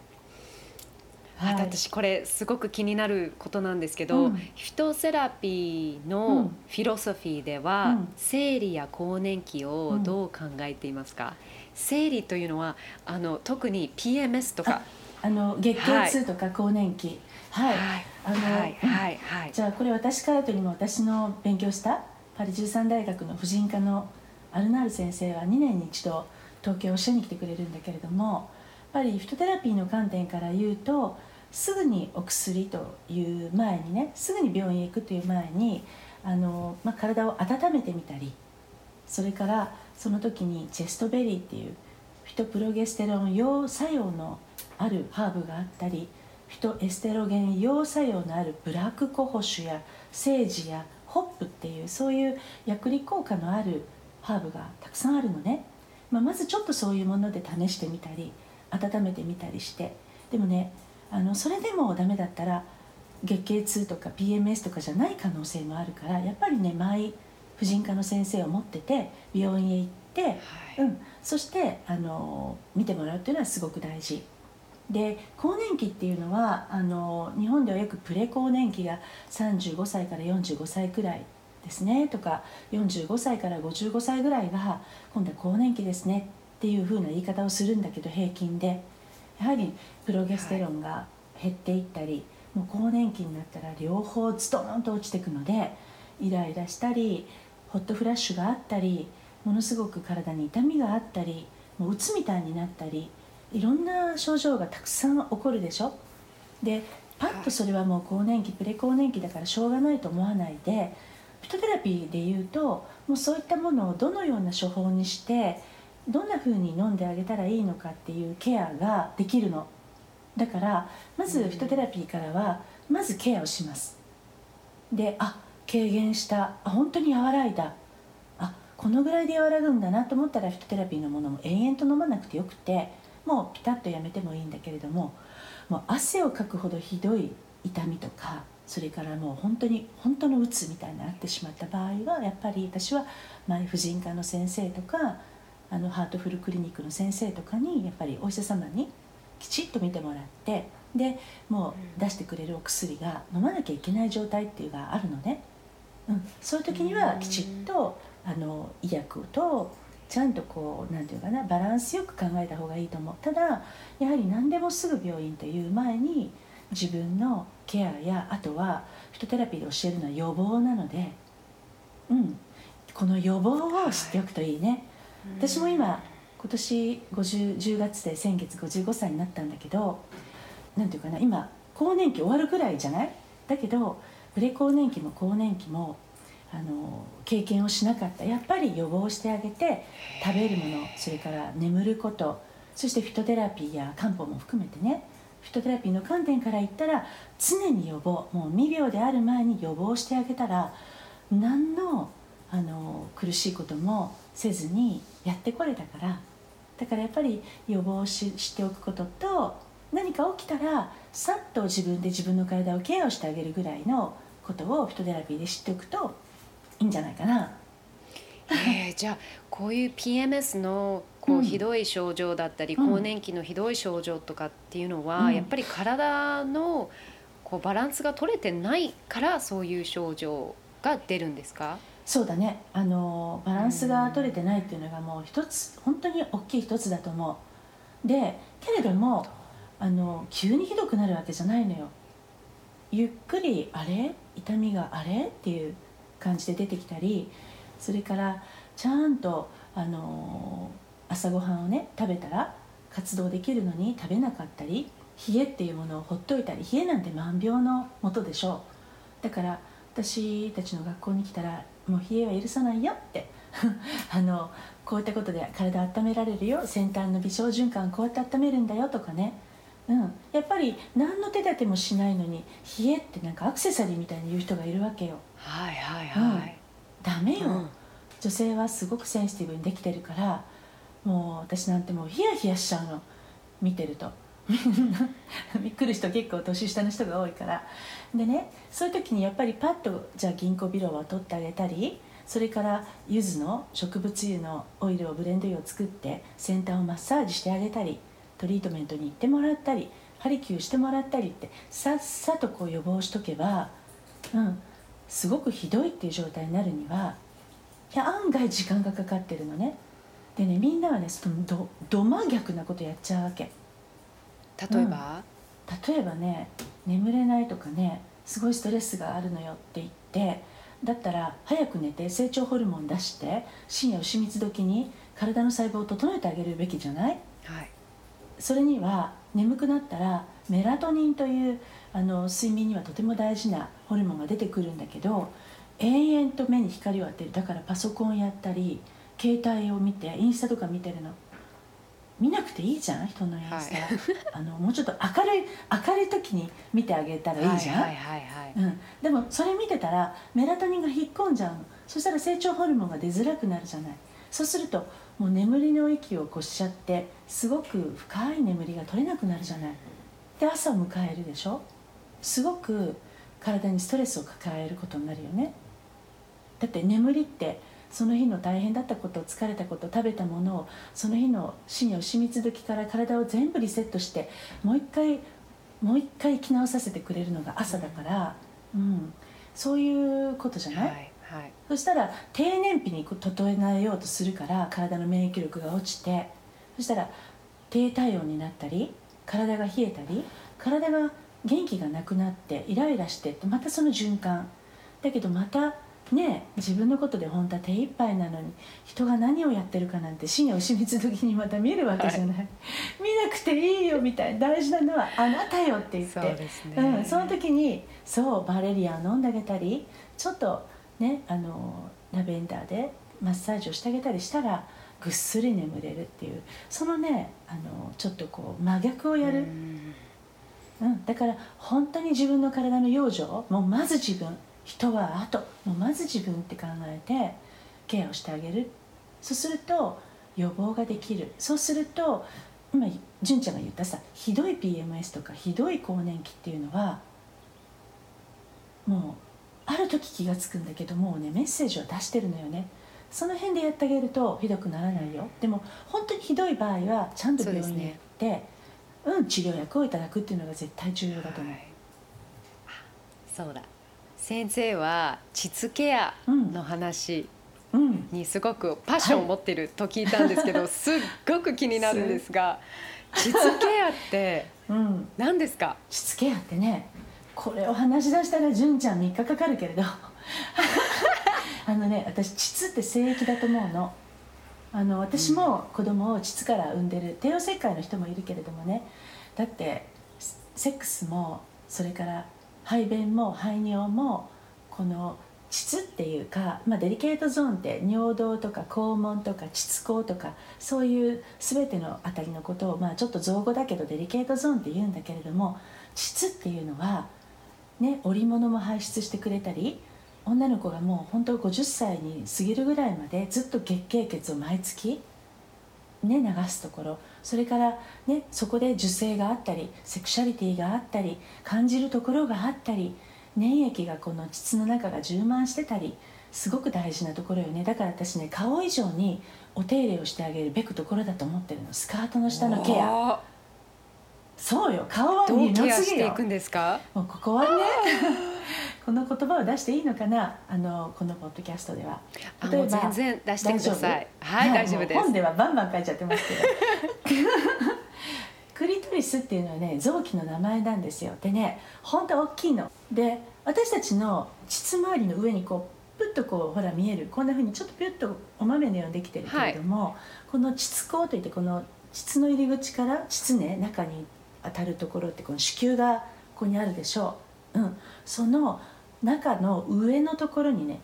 はい、私これすごく気になることなんですけど、うん、フィトセラピーのフィロソフィーでは、うん、生理や更年期をどう考えていますか、うん、生理というのはあの特に PMS とか。あの月経痛とか更年期。はい、はい、あの、はい。はい。はい、じゃあこれ私からというよりも私の勉強したパリ13大学の婦人科のアルナール先生は2年に一度東京を教えに来てくれるんだけれどもやっぱりフィトテラピーの観点から言うとすぐにお薬という前にねすぐに病院へ行くという前にあの、まあ、体を温めてみたりそれからその時にチェストベリーっていうフィトプロゲステロン陽作用のあるハーブがあったりフィトエステロゲン陽作用のあるブラックコホシュやセージやホップっていうそういう薬理効果のあるハーブがたくさんあるのね、まあ、まずちょっとそういうもので試してみたり温めてみたりして。でもねあのそれでもダメだったら月経痛とか PMS とかじゃない可能性もあるからやっぱりね毎婦人科の先生を持ってて病院へ行って、はい、うん、そしてあの見てもらうっていうのはすごく大事。で更年期っていうのはあの日本ではよくプレ更年期が35歳から45歳くらいですねとか45歳から55歳ぐらいが今度は更年期ですねっていうふうな言い方をするんだけど平均でやはりプロゲステロンが減っていったり、もう更年期になったら両方ズドンと落ちていくのでイライラしたりホットフラッシュがあったりものすごく体に痛みがあったりもううつみたいになったりいろんな症状がたくさん起こるでしょ？でパッとそれはもう更年期プレ更年期だからしょうがないと思わないでフィトテラピーでいうともうそういったものをどのような処方にしてどんな風に飲んであげたらいいのかっていうケアができるの。だからまずフィトテラピーからはまずケアをします。であ軽減した。あ本当に和らいだ。あこのぐらいで和らぐんだなと思ったらフィトテラピーのものも延々と飲まなくてよくてもうピタッとやめてもいいんだけれどももう汗をかくほどひどい痛みとかそれからもう本当に本当のうつみたいになってしまった場合はやっぱり私は前婦人科の先生とかあのハートフルクリニックの先生とかにやっぱりお医者様にきちっと見てもらってでもう出してくれるお薬が飲まなきゃいけない状態っていうのがあるのね、うん、そういう時にはきちっとあの医薬とちゃんとこう何て言うかなバランスよく考えた方がいいと思う。ただやはり何でもすぐ病院という前に自分のケアやあとはフィトテラピーで教えるのは予防なので、うん、この予防を知っておくといいね、はい、私も今今年50 10月で先月55歳になったんだけど何て言うかな今更年期終わるぐらいじゃない？だけどプレ更年期も更年期もあの経験をしなかった。やっぱり予防してあげて食べるものそれから眠ることそしてフィトテラピーや漢方も含めてねフィトテラピーの観点から言ったら常に予防もう未病である前に予防してあげたら何のあの苦しいこともせずにやってこれたから。だからやっぱり予防ししておくことと何か起きたらさっと自分で自分の体をケアをしてあげるぐらいのことをフィトテラピーで知っておくといいんじゃないかな。えー、じゃあこういう PMS のこうひどい症状だったり、うん、更年期のひどい症状とかっていうのは、うん、やっぱり体のこうバランスが取れてないからそういう症状が出るんですか？そうだね。あのバランスが取れてないっていうのがもう一つ本当に大きい一つだと思う。でけれどもあの急にひどくなるわけじゃないのよ。ゆっくりあれ？痛みがあれ？っていう感じで出てきたりそれからちゃんとあの朝ごはんをね食べたら活動できるのに食べなかったり冷えっていうものをほっといたり冷えなんて万病のもとでしょう。だから私たちの学校に来たらもう冷えは許さないよって。あのこういったことで体温められるよ。先端の微小循環こうやって温めるんだよとかね。うん、やっぱり何の手立てもしないのに冷えってなんかアクセサリーみたいに言う人がいるわけよ。はいはいはい。うん、ダメよ、うん、女性はすごくセンシティブにできてるからもう私なんてもうヒヤヒヤしちゃうの。見てると。来る人結構年下の人が多いから。でねそういう時にやっぱりパッとじゃあ銀行ビロを取ってあげたりそれから柚子の植物油のオイルをブレンド油を作って先端をマッサージしてあげたりトリートメントに行ってもらったりハリキューしてもらったりってさっさとこう予防しとけば、うん、すごくひどいっていう状態になるにはいや案外時間がかかってるのね。でねみんなはねそのどど真逆なことやっちゃうわけ。例えば、うん、例えばね眠れないとかねすごいストレスがあるのよって言ってだったら早く寝て成長ホルモン出して深夜牛蜜時に体の細胞を整えてあげるべきじゃない、はい、それには眠くなったらメラトニンというあの睡眠にはとても大事なホルモンが出てくるんだけど延々と目に光を当てるだからパソコンやったり携帯を見てインスタとか見てるの見なくていいじゃん人のインスタ、はい、あのもうちょっと明るい明るい時に見てあげたらいいじゃん、はいはいうん、でもそれ見てたらメラトニンが引っ込んじゃうの。そしたら成長ホルモンが出づらくなるじゃない。そうするともう眠りの息をこしちゃってすごく深い眠りが取れなくなるじゃない。で朝を迎えるでしょ。すごく体にストレスを抱えることになるよね。だって眠りってその日の大変だったこと疲れたこと食べたものをその日の深夜牛蜜時から体を全部リセットしてもう一回もう一回生き直させてくれるのが朝だから、うん、そういうことじゃない、はいはい、そしたら低燃費に整えようとするから体の免疫力が落ちてそしたら低体温になったり体が冷えたり体が元気がなくなってイライラしてまたその循環。だけどまたね自分のことで本当は手一杯なのに人が何をやってるかなんて深夜牛蜜時にまた見るわけじゃない、はい、見なくていいよみたいな大事なのはあなたよって言って。そ,、ね。うん、その時にそうバレリアン飲んであげたりちょっとねあのラベンダーでマッサージをしてあげたりしたらぐっすり眠れるっていう。そのねあのちょっとこう真逆をやる。うん、だから本当に自分の体の養生もうまず自分人は後もうまず自分って考えてケアをしてあげる。そうすると予防ができる。そうすると今純ちゃんが言ったさひどい PMS とかひどい更年期っていうのはもうある時気が付くんだけどもうねメッセージを出してるのよね。その辺でやってあげるとひどくならないよ。でも本当にひどい場合はちゃんと病院に行ってう、ね、うん治療薬をいただくっていうのが絶対重要だと思う、はい、そうだ先生は膣ケアの話にすごくパッションを持ってると聞いたんですけど、すっごく気になるんですが膣ケアって 何ですか、膣ケアってねこれを話し出したら純ちゃん3日かかるけれど。あのね私膣って性液だと思うの。あの私も子供を膣から産んでる帝王切開の人もいるけれどもね。だってセックスもそれから排便も排尿もこの膣っていうか、まあ、デリケートゾーンって尿道とか肛門とか膣口とかそういう全てのあたりのことを、まあ、ちょっと造語だけどデリケートゾーンって言うんだけれども膣っていうのは、ね、織物も排出してくれたり女の子がもう本当50歳に過ぎるぐらいまでずっと月経血を毎月ね、流すところ。それから、ね、そこで受精があったりセクシャリティがあったり感じるところがあったり粘液がこの膣の中が充満してたりすごく大事なところよね。だから私ね顔以上にお手入れをしてあげるべくところだと思ってるの。スカートの下のケア。そうよ。顔は二の次よ。もうここはねこの言葉を出していいのかな？あのこのポッドキャストでは。例えば全然出してください。はい、大丈夫です。本ではバンバン書いちゃってますけど。クリトリスっていうのはね臓器の名前なんですよ。でね本当大きいの。で私たちの膣周りの上にこうプッとこうほら見える。こんなふうにちょっとピュッとお豆のようにできてるけれども、はい、この膣口といってこの膣の入り口から膣ね中に当たるところってこの子宮がここにあるでしょう、うん、その中の上のところにね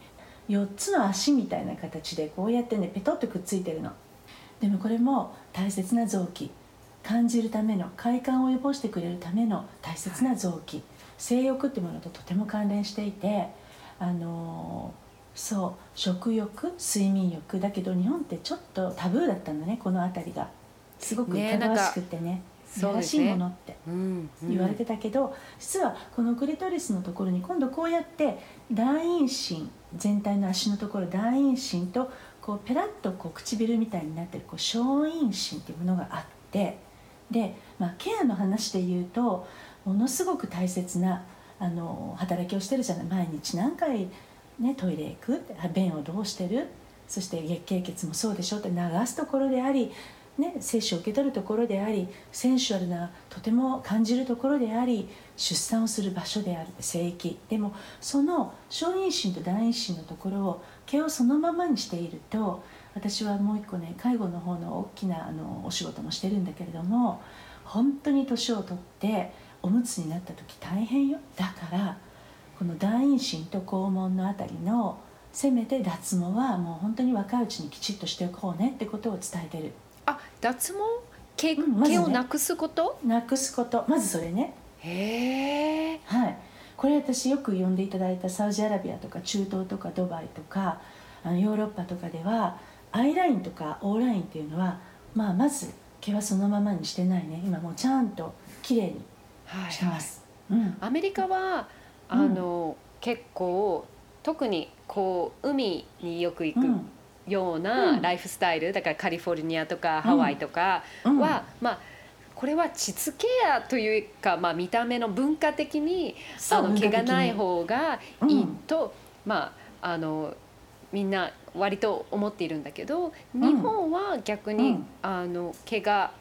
4つの足みたいな形でこうやってねペトッとくっついてるの。でもこれも大切な臓器。感じるための快感を及ぼしてくれるための大切な臓器。性欲っていうものととても関連していてあのー、そう食欲睡眠欲。だけど日本ってちょっとタブーだったのねこの辺りが。すごくいかがわしくてね。やらしいものって言われてたけど、実はこのクリトリスのところに今度こうやって大陰唇全体の足のところ大陰唇とこうペラッとこう唇みたいになってるこう小陰唇っていうものがあってでまあ、ケアの話で言うとものすごく大切なあの働きをしてるじゃない。毎日何回、ね、トイレ行く？便をどうしてる？そして月経血もそうでしょって流すところであり、ね、精子を受け取るところでありセンシュアルなとても感じるところであり出産をする場所である聖域。でもその小妊娠と大妊娠のところを毛をそのままにしていると私はもう一個ね介護の方の大きなあのお仕事もしてるんだけれども本当に年を取っておむつになった時大変よ。だからこの大妊娠と肛門のあたりのせめて脱毛はもう本当に若いうちにきちっとしておこうねってことを伝えてる。あ脱毛？毛,、うんまずね。毛をなくすこと？なくすこと。まずそれね。へえ。はい。これ私よく呼んでいただいたサウジアラビアとか中東とかドバイとかあのヨーロッパとかではアイラインとかオーラインっていうのは、まあ、まず毛はそのままにしてないね。今もうちゃんと綺麗にはいしてます、うん。アメリカはあの、結構特にこう海によく行くうんよううなん。ライフスタイル、だからカリフォルニアとかハワイとかは、うん。まあこれは膣ケアというか、まあ、見た目の文化的にあの毛がない文方がいいと、まああのみんな割と思っているんだけどん。日本は逆に、うん。あの毛が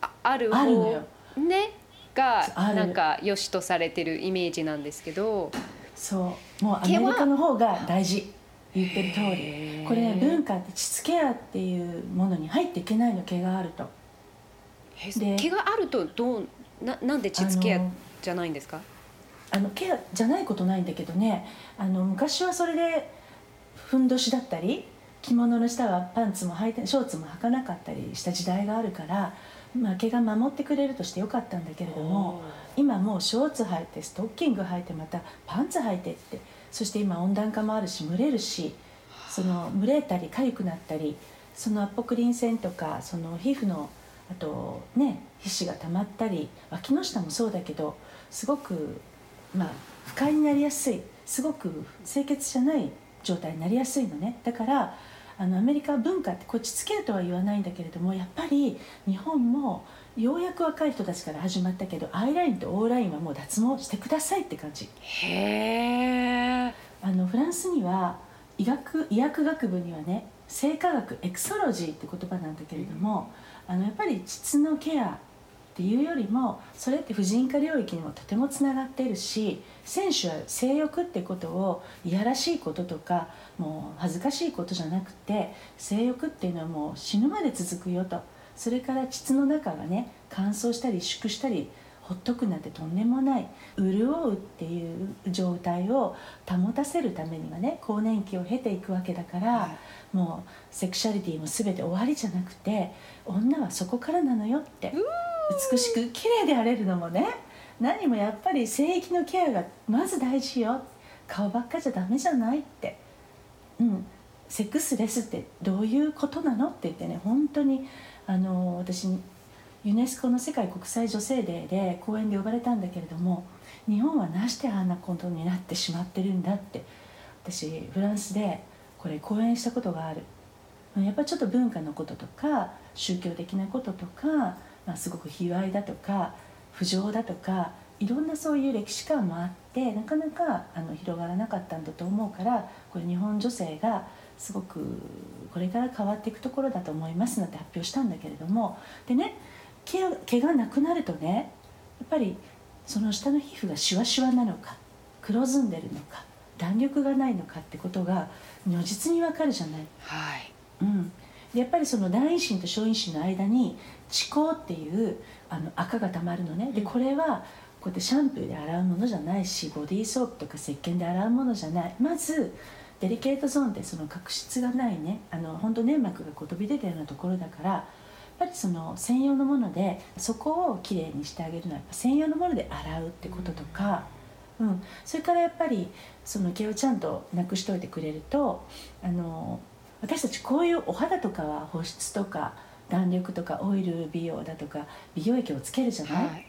あある方ねがなんか良しとされてるイメージなんですけど。そう。もうアメリカの方が大事言ってる通り。これね文化って膣ケアっていうものに入っていけないの毛があると。へで毛があるとどうななんで膣ケアじゃないんですか？あのケアじゃないことないんだけどね。あの昔はそれでふんどしだったり着物の下はパンツも履いてショーツも履かなかったりした時代があるから、まあ、毛が守ってくれるとしてよかったんだけれども今もうショーツ履いてストッキング履いてまたパンツ履いてってそして今温暖化もあるし蒸れるしその蒸れたり痒くなったりそのアポクリン腺とかその皮膚のあとね皮脂が溜まったり脇の下もそうだけどすごくまあ不快になりやすいすごく清潔じゃない状態になりやすいのね。だからあのアメリカは文化ってこっちつけるとは言わないんだけれどもやっぱり日本もようやく若い人たちから始まったけどアイラインとオーラインはもう脱毛してくださいって感じ。へえあのフランスには医学医薬学部にはね生化学エクソロジーって言葉なんだけれどもあのやっぱり膣のケアっていうよりもそれって婦人科領域にもとてもつながっているし選手は性欲ってことをいやらしいこととかもう恥ずかしいことじゃなくて性欲っていうのはもう死ぬまで続くよと。それから膣の中がね乾燥したり縮したりほっとくなんてとんでもない。潤うっていう状態を保たせるためにはね更年期を経ていくわけだから、はもうセクシャリティも全て終わりじゃなくて女はそこからなのよって。美しく綺麗であれるのもね何もやっぱり性域のケアがまず大事よ。顔ばっかじゃダメじゃないってうん。セックスレスってどういうことなの？って言ってね本当にあの私ユネスコの世界国際女性デーで講演で呼ばれたんだけれども日本はなしてあんなことになってしまってるんだって私フランスでこれ講演したことがある。やっぱちょっと文化のこととか宗教的なこととか、まあ、すごく卑猥だとか不浄だとかいろんなそういう歴史観もあってなかなかあの広がらなかったんだと思うからこれ日本女性がすごくこれから変わっていくところだと思いますなんて発表したんだけれどもでね毛毛がなくなるとねやっぱりその下の皮膚がシワシワなのか黒ずんでるのか弾力がないのかってことが如実にわかるじゃない。はい。うん、でやっぱりその大陰唇と小陰唇の間に恥孔っていうあの赤がたまるのね。でこれはこうやってシャンプーで洗うものじゃないしボディーソープとか石鹸で洗うものじゃない。まずデリケートゾーンってその角質がないね。あの本当粘膜がこう飛び出たようなところだからやっぱりその専用のものでそこをきれいにしてあげるのはやっぱ専用のもので洗うってこととか、うん、それからやっぱりその毛をちゃんとなくしといてくれるとあの私たちこういうお肌とかは保湿とか弾力とかオイル美容だとか美容液をつけるじゃない、はい。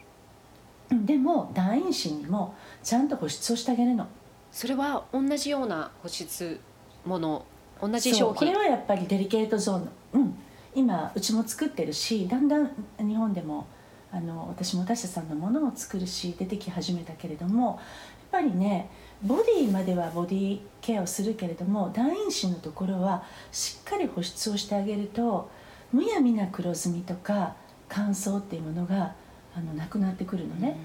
でも大陰唇にもちゃんと保湿をしてあげるの。それは同じような保湿もの同じ商そうこれ品はやっぱりデリケートゾーンの、うん、今うちも作ってるしだんだん日本でもあの私も私さんのものを作るし出てき始めたけれどもやっぱりねボディまではボディケアをするけれども団員心のところはしっかり保湿をしてあげるとむやみな黒ずみとか乾燥っていうものがあのなくなってくるのね。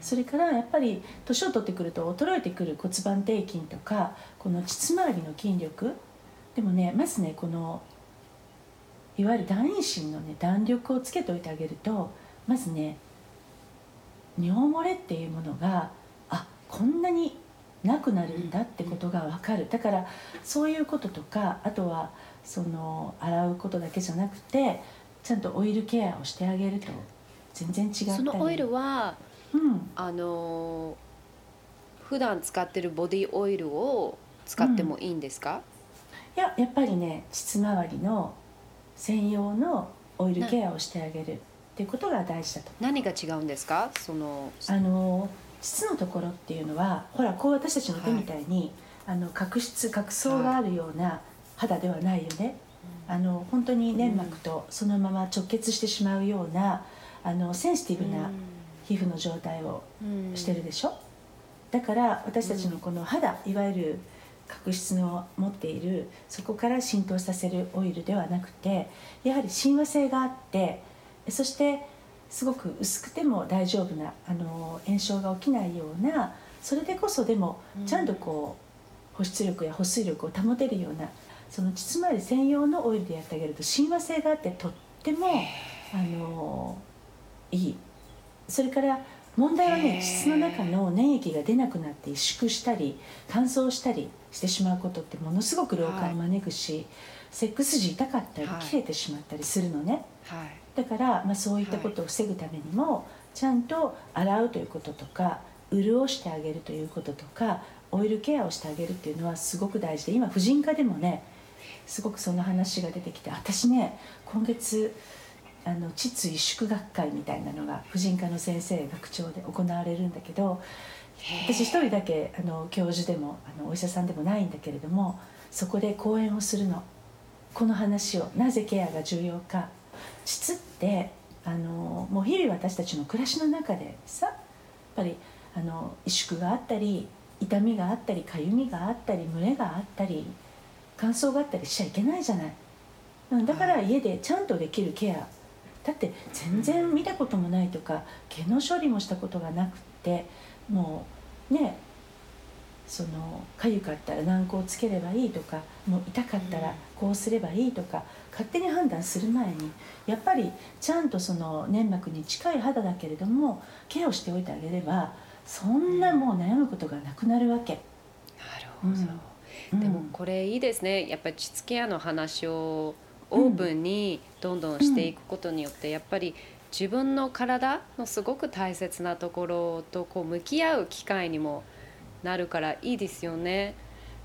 それからやっぱり年を取ってくると衰えてくる骨盤底筋とかこの膣周りの筋力。でもねまずねこのいわゆる団員心のね弾力をつけておいてあげるとまずね尿漏れっていうものがあこんなになくなるんだってことが分かる。だからそういうこととかあとはその洗うことだけじゃなくてちゃんとオイルケアをしてあげると。全然違ったりそのオイルは、うん、あの普段使ってるボディオイルを使ってもいいんですか、うん、いややっぱりね膣周りの専用のオイルケアをしてあげるっていうことが大事だと何が違うんですか？そのあの膣のところっていうのはほらこう私たちの手みたいに、はい、あの角質角層があるような肌ではないよね、はい、あの本当に粘膜とそのまま直結してしまうようなあのセンシティブな皮膚の状態をしてるでしょ、だから私たちのこの肌いわゆる角質の持っているそこから浸透させるオイルではなくてやはり親和性があってそしてすごく薄くても大丈夫なあの炎症が起きないようなそれでこそでもちゃんとこう保湿力や保水力を保てるようなその膣周り専用のオイルでやってあげると親和性があってとってもあのいい。それから問題はね膣の中の粘液が出なくなって萎縮したり乾燥したりしてしまうことってものすごく老化を招くし、はい、セックス時痛かったり切れてしまったりするのね。はい。だから、まあ、そういったことを防ぐためにも、ちゃんと洗うということとか潤してあげるということとかオイルケアをしてあげるっていうのはすごく大事で今婦人科でもねすごくその話が出てきて私ね今月あの膣萎縮学会みたいなのが婦人科の先生学長で行われるんだけど私一人だけあの教授でもあのお医者さんでもないんだけれどもそこで講演をするの。この話をなぜケアが重要か。膣ってあのもう日々私たちの暮らしの中でさやっぱりあの萎縮があったり痛みがあったりかゆみがあったり蒸れがあったり乾燥があったりしちゃいけないじゃない。だから家でちゃんとできるケアだって全然見たこともないとか毛の処理もしたことがなくってもうねその痒かったら軟膏つければいいとかもう痛かったらこうすればいいとか勝手に判断する前にやっぱりちゃんとその粘膜に近い肌だけれどもケアをしておいてあげればそんなもう悩むことがなくなるわけ。なるほど、うん、でもこれいいですね。やっぱり膣ケアの話をオープンにどんどんしていくことによって、やっぱり自分の体のすごく大切なところとこう向き合う機会にもなるからいいですよね。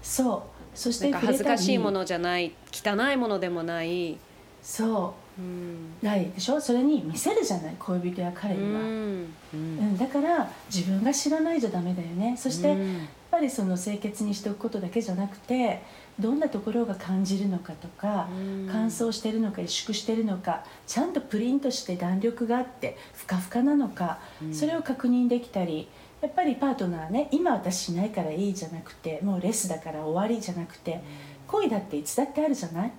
そう。そして恥ずかしいものじゃない汚いものでもない。そう、うん、ないでしょ？それに見せるじゃない？恋人や彼には、うん、うん、だから自分が知らないじゃダメだよね。そして、やっぱりその清潔にしておくことだけじゃなくてどんなところが感じるのかとか、乾燥してるのか萎縮してるのかちゃんとプリントして弾力があってふかふかなのか、それを確認できたりやっぱりパートナーね今私しないからいいじゃなくてもうレスだから終わりじゃなくて、恋だっていつだってあるじゃない、や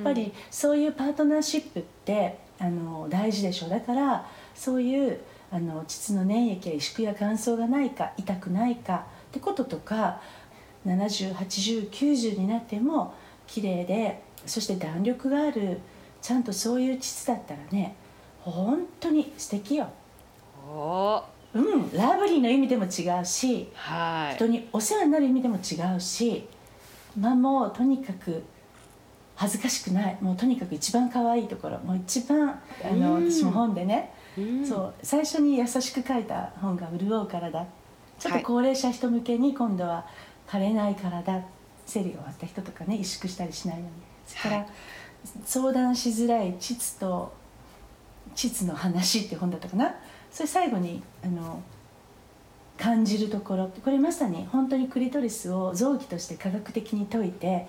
っぱりそういうパートナーシップってあの大事でしょ？だからそういうあの膣の粘液や萎縮や乾燥がないか痛くないかってこととか708090になっても綺麗でそして弾力があるちゃんとそういう膣だったらね本当に素敵よ。おうん。ラブリーの意味でも違うし、はい、人にお世話になる意味でも違うしまあもうとにかく恥ずかしくない。もうとにかく一番可愛いところ。もう一番あの、私も本でね、そう。最初に優しく書いた本が「潤う体」ちょっと高齢者人向けに今度は「枯れない体」生理が終わった人とかね萎縮したりしないように。それから、はい、相談しづらい膣と膣の話って本だったかなそれ最後にあの感じるところ。これまさに本当にクリトリスを臓器として科学的に解いて、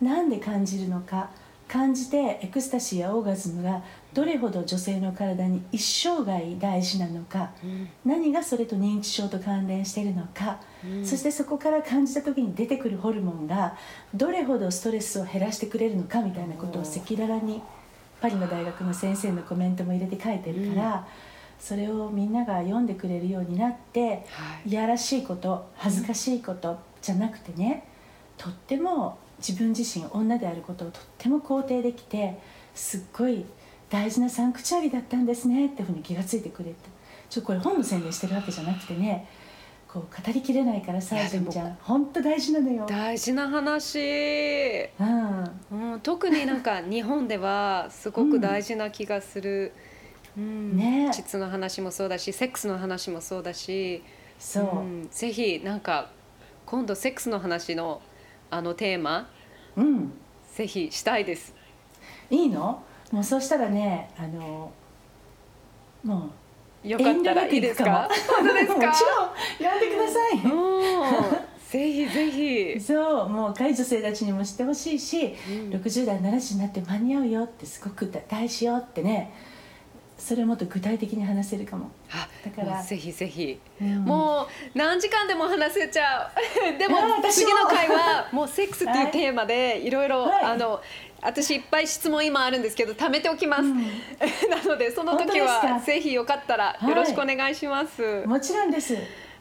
うん、なんで感じるのか。感じてエクスタシーやオーガズムがどれほど女性の体に一生涯大事なのか、うん、何がそれと認知症と関連しているのか、うん、そしてそこから感じた時に出てくるホルモンがどれほどストレスを減らしてくれるのかみたいなことを赤裸々にパリの大学の先生のコメントも入れて書いてるから。うんそれをみんなが読んでくれるようになって、はい、いやらしいこと恥ずかしいことじゃなくてね、とっても自分自身女であることをとっても肯定できてすっごい大事なサンクチュアリだったんですねっていうふうに気が付いてくれてちょこれ本の宣伝してるわけじゃなくてねこう語りきれないからさじちゃん。本当大事なのよ。大事な話、うん、うん、特になんか日本ではすごく大事な気がする、うん、ね。膣の話もそうだしセックスの話もそうだしそう、うん、ぜひなんか今度セックスの話のあのテーマ、うん、ぜひしたいです。いいの？もうそうしたらねあのもうよかったらいいですか 本当ですか？もちろん呼んでください。ぜひぜひ。そうもう若い女性たちにも知ってほしいし、うん、60代70歳になって間に合うよってすごく大事よってねそれをもっと具体的に話せるかも。だからぜひぜひ、うん、もう何時間でも話せちゃう。でも次の回は もうセックスっていうテーマでいろいろあの私いっぱい質問今あるんですけど貯めておきます、うん、なのでその時はぜひよかったらよろしくお願いします、はい、もちろんです。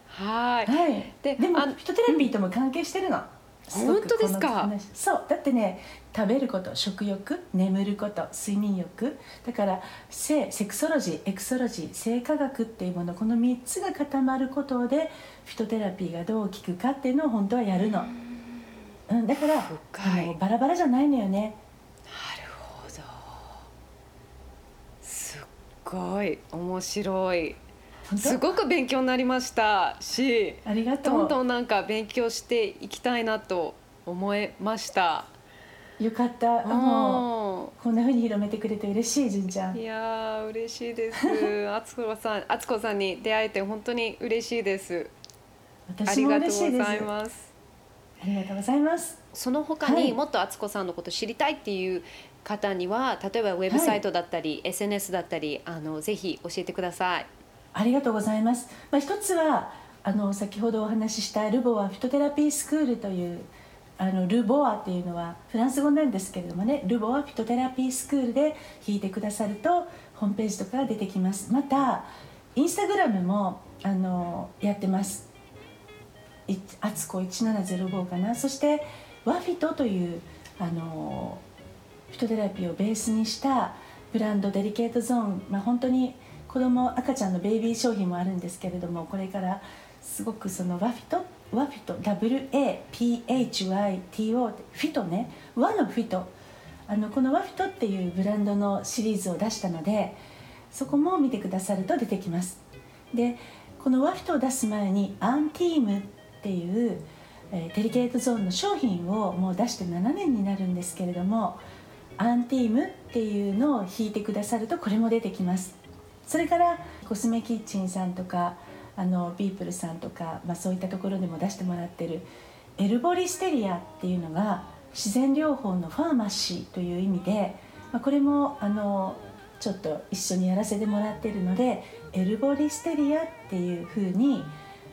はい、はい、ででもフィトテラピーとも関係してるの、本当ですか？そう。だってね食べること食欲眠ること睡眠欲。だから性セクソロジーエクソロジー性科学っていうものこの3つが固まることでフィトテラピーがどう効くかっていうのを本当はやるの、うん、だからあのバラバラじゃないのよね。なるほど。すっごい。面白い。すごく勉強になりました。しありがとう。どんどんなんか勉強していきたいなと思いましたよかった。あのこんなふうに広めてくれて嬉しい純ちゃん。いや嬉しいです。あつこさんあつこさんに出会えて本当に嬉しいです。私も嬉しいです。ありがとうございます。ありがとうございます。その他にもっとあつこさんのこと知りたいっていう方には、例えばウェブサイトだったり、はい、SNS だったりあのぜひ教えてください。ありがとうございます。まあ、一つはあの先ほどお話ししたルボアフィトテラピースクールというあのルボアっていうのはフランス語なんですけれどもねルボアフィトテラピースクールで引いてくださるとホームページとか出てきます。またインスタグラムもあのやってます。あつこ1705かな。そしてワフィトというあのフィトテラピーをベースにしたブランドデリケートゾーン、まあ、本当に子供赤ちゃんのベイビー商品もあるんですけれどもこれからすごくそのワフィトワフィト WAPHYTO フィトね。和のフィト。あのこのワフィトっていうブランドのシリーズを出したのでそこも見てくださると出てきます。でこのワフィトを出す前にアンティームっていう、え、デリケートゾーンの商品をもう出して7年になるんですけれどもアンティームっていうのを引いてくださるとこれも出てきます。それからコスメキッチンさんとかあのビープルさんとか、まあ、そういったところでも出してもらってるエルボリステリアっていうのが自然療法のファーマシーという意味で、まあ、これもあのちょっと一緒にやらせてもらってるのでエルボリステリアっていうふうに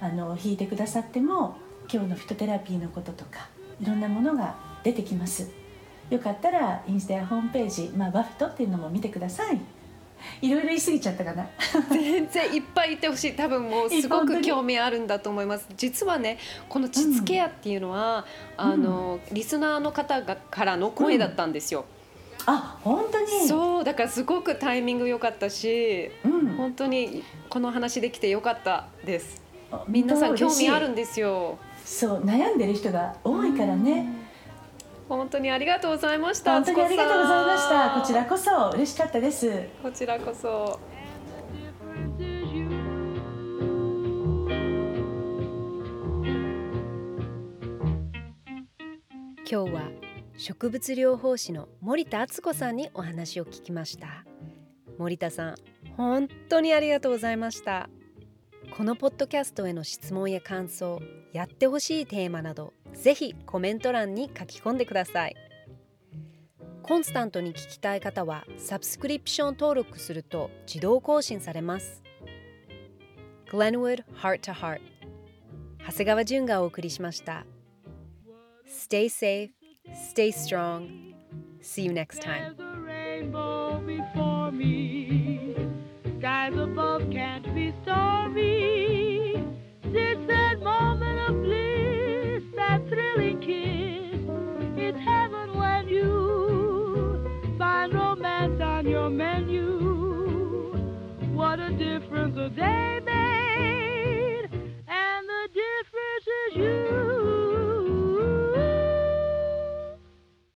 あの弾いてくださっても今日のフィトテラピーのこととかいろんなものが出てきます。よかったらインスタやホームページ、まあ、バフトっていうのも見てください。いろいろ言い過ぎちゃったかな。全然いっぱい言ってほしい。多分もうすごく興味あるんだと思います。実はねこの膣ケアっていうのは、うん、あのリスナーの方がからの声だったんですよ、うん、あ本当に？そうだからすごくタイミング良かったし、うん、本当にこの話できて良かったです。皆さん興味あるんですよ。そう悩んでる人が多いからね、本当にありがとうございました本当にありがとうございました。こちらこそ嬉しかったです。こちらこそ。今日は植物療法士の森田敦子さんにお話を聞きました。森田さん本当にありがとうございましたこのポッドキャストへの質問や感想やってほしいテーマなどぜひコメント欄に書き込んでください。コンスタントに聞きたい方はサブスクリプション登録すると自動更新されます。Glenwood Heart to Heart 長谷川淳がお送りしました。Stay safe, stay strong. See you next time. skies above can't be stormy. Since that moment of bliss, that thrilling kiss, it's heaven when you find romance on your menu. What a difference a day made, and the difference is you.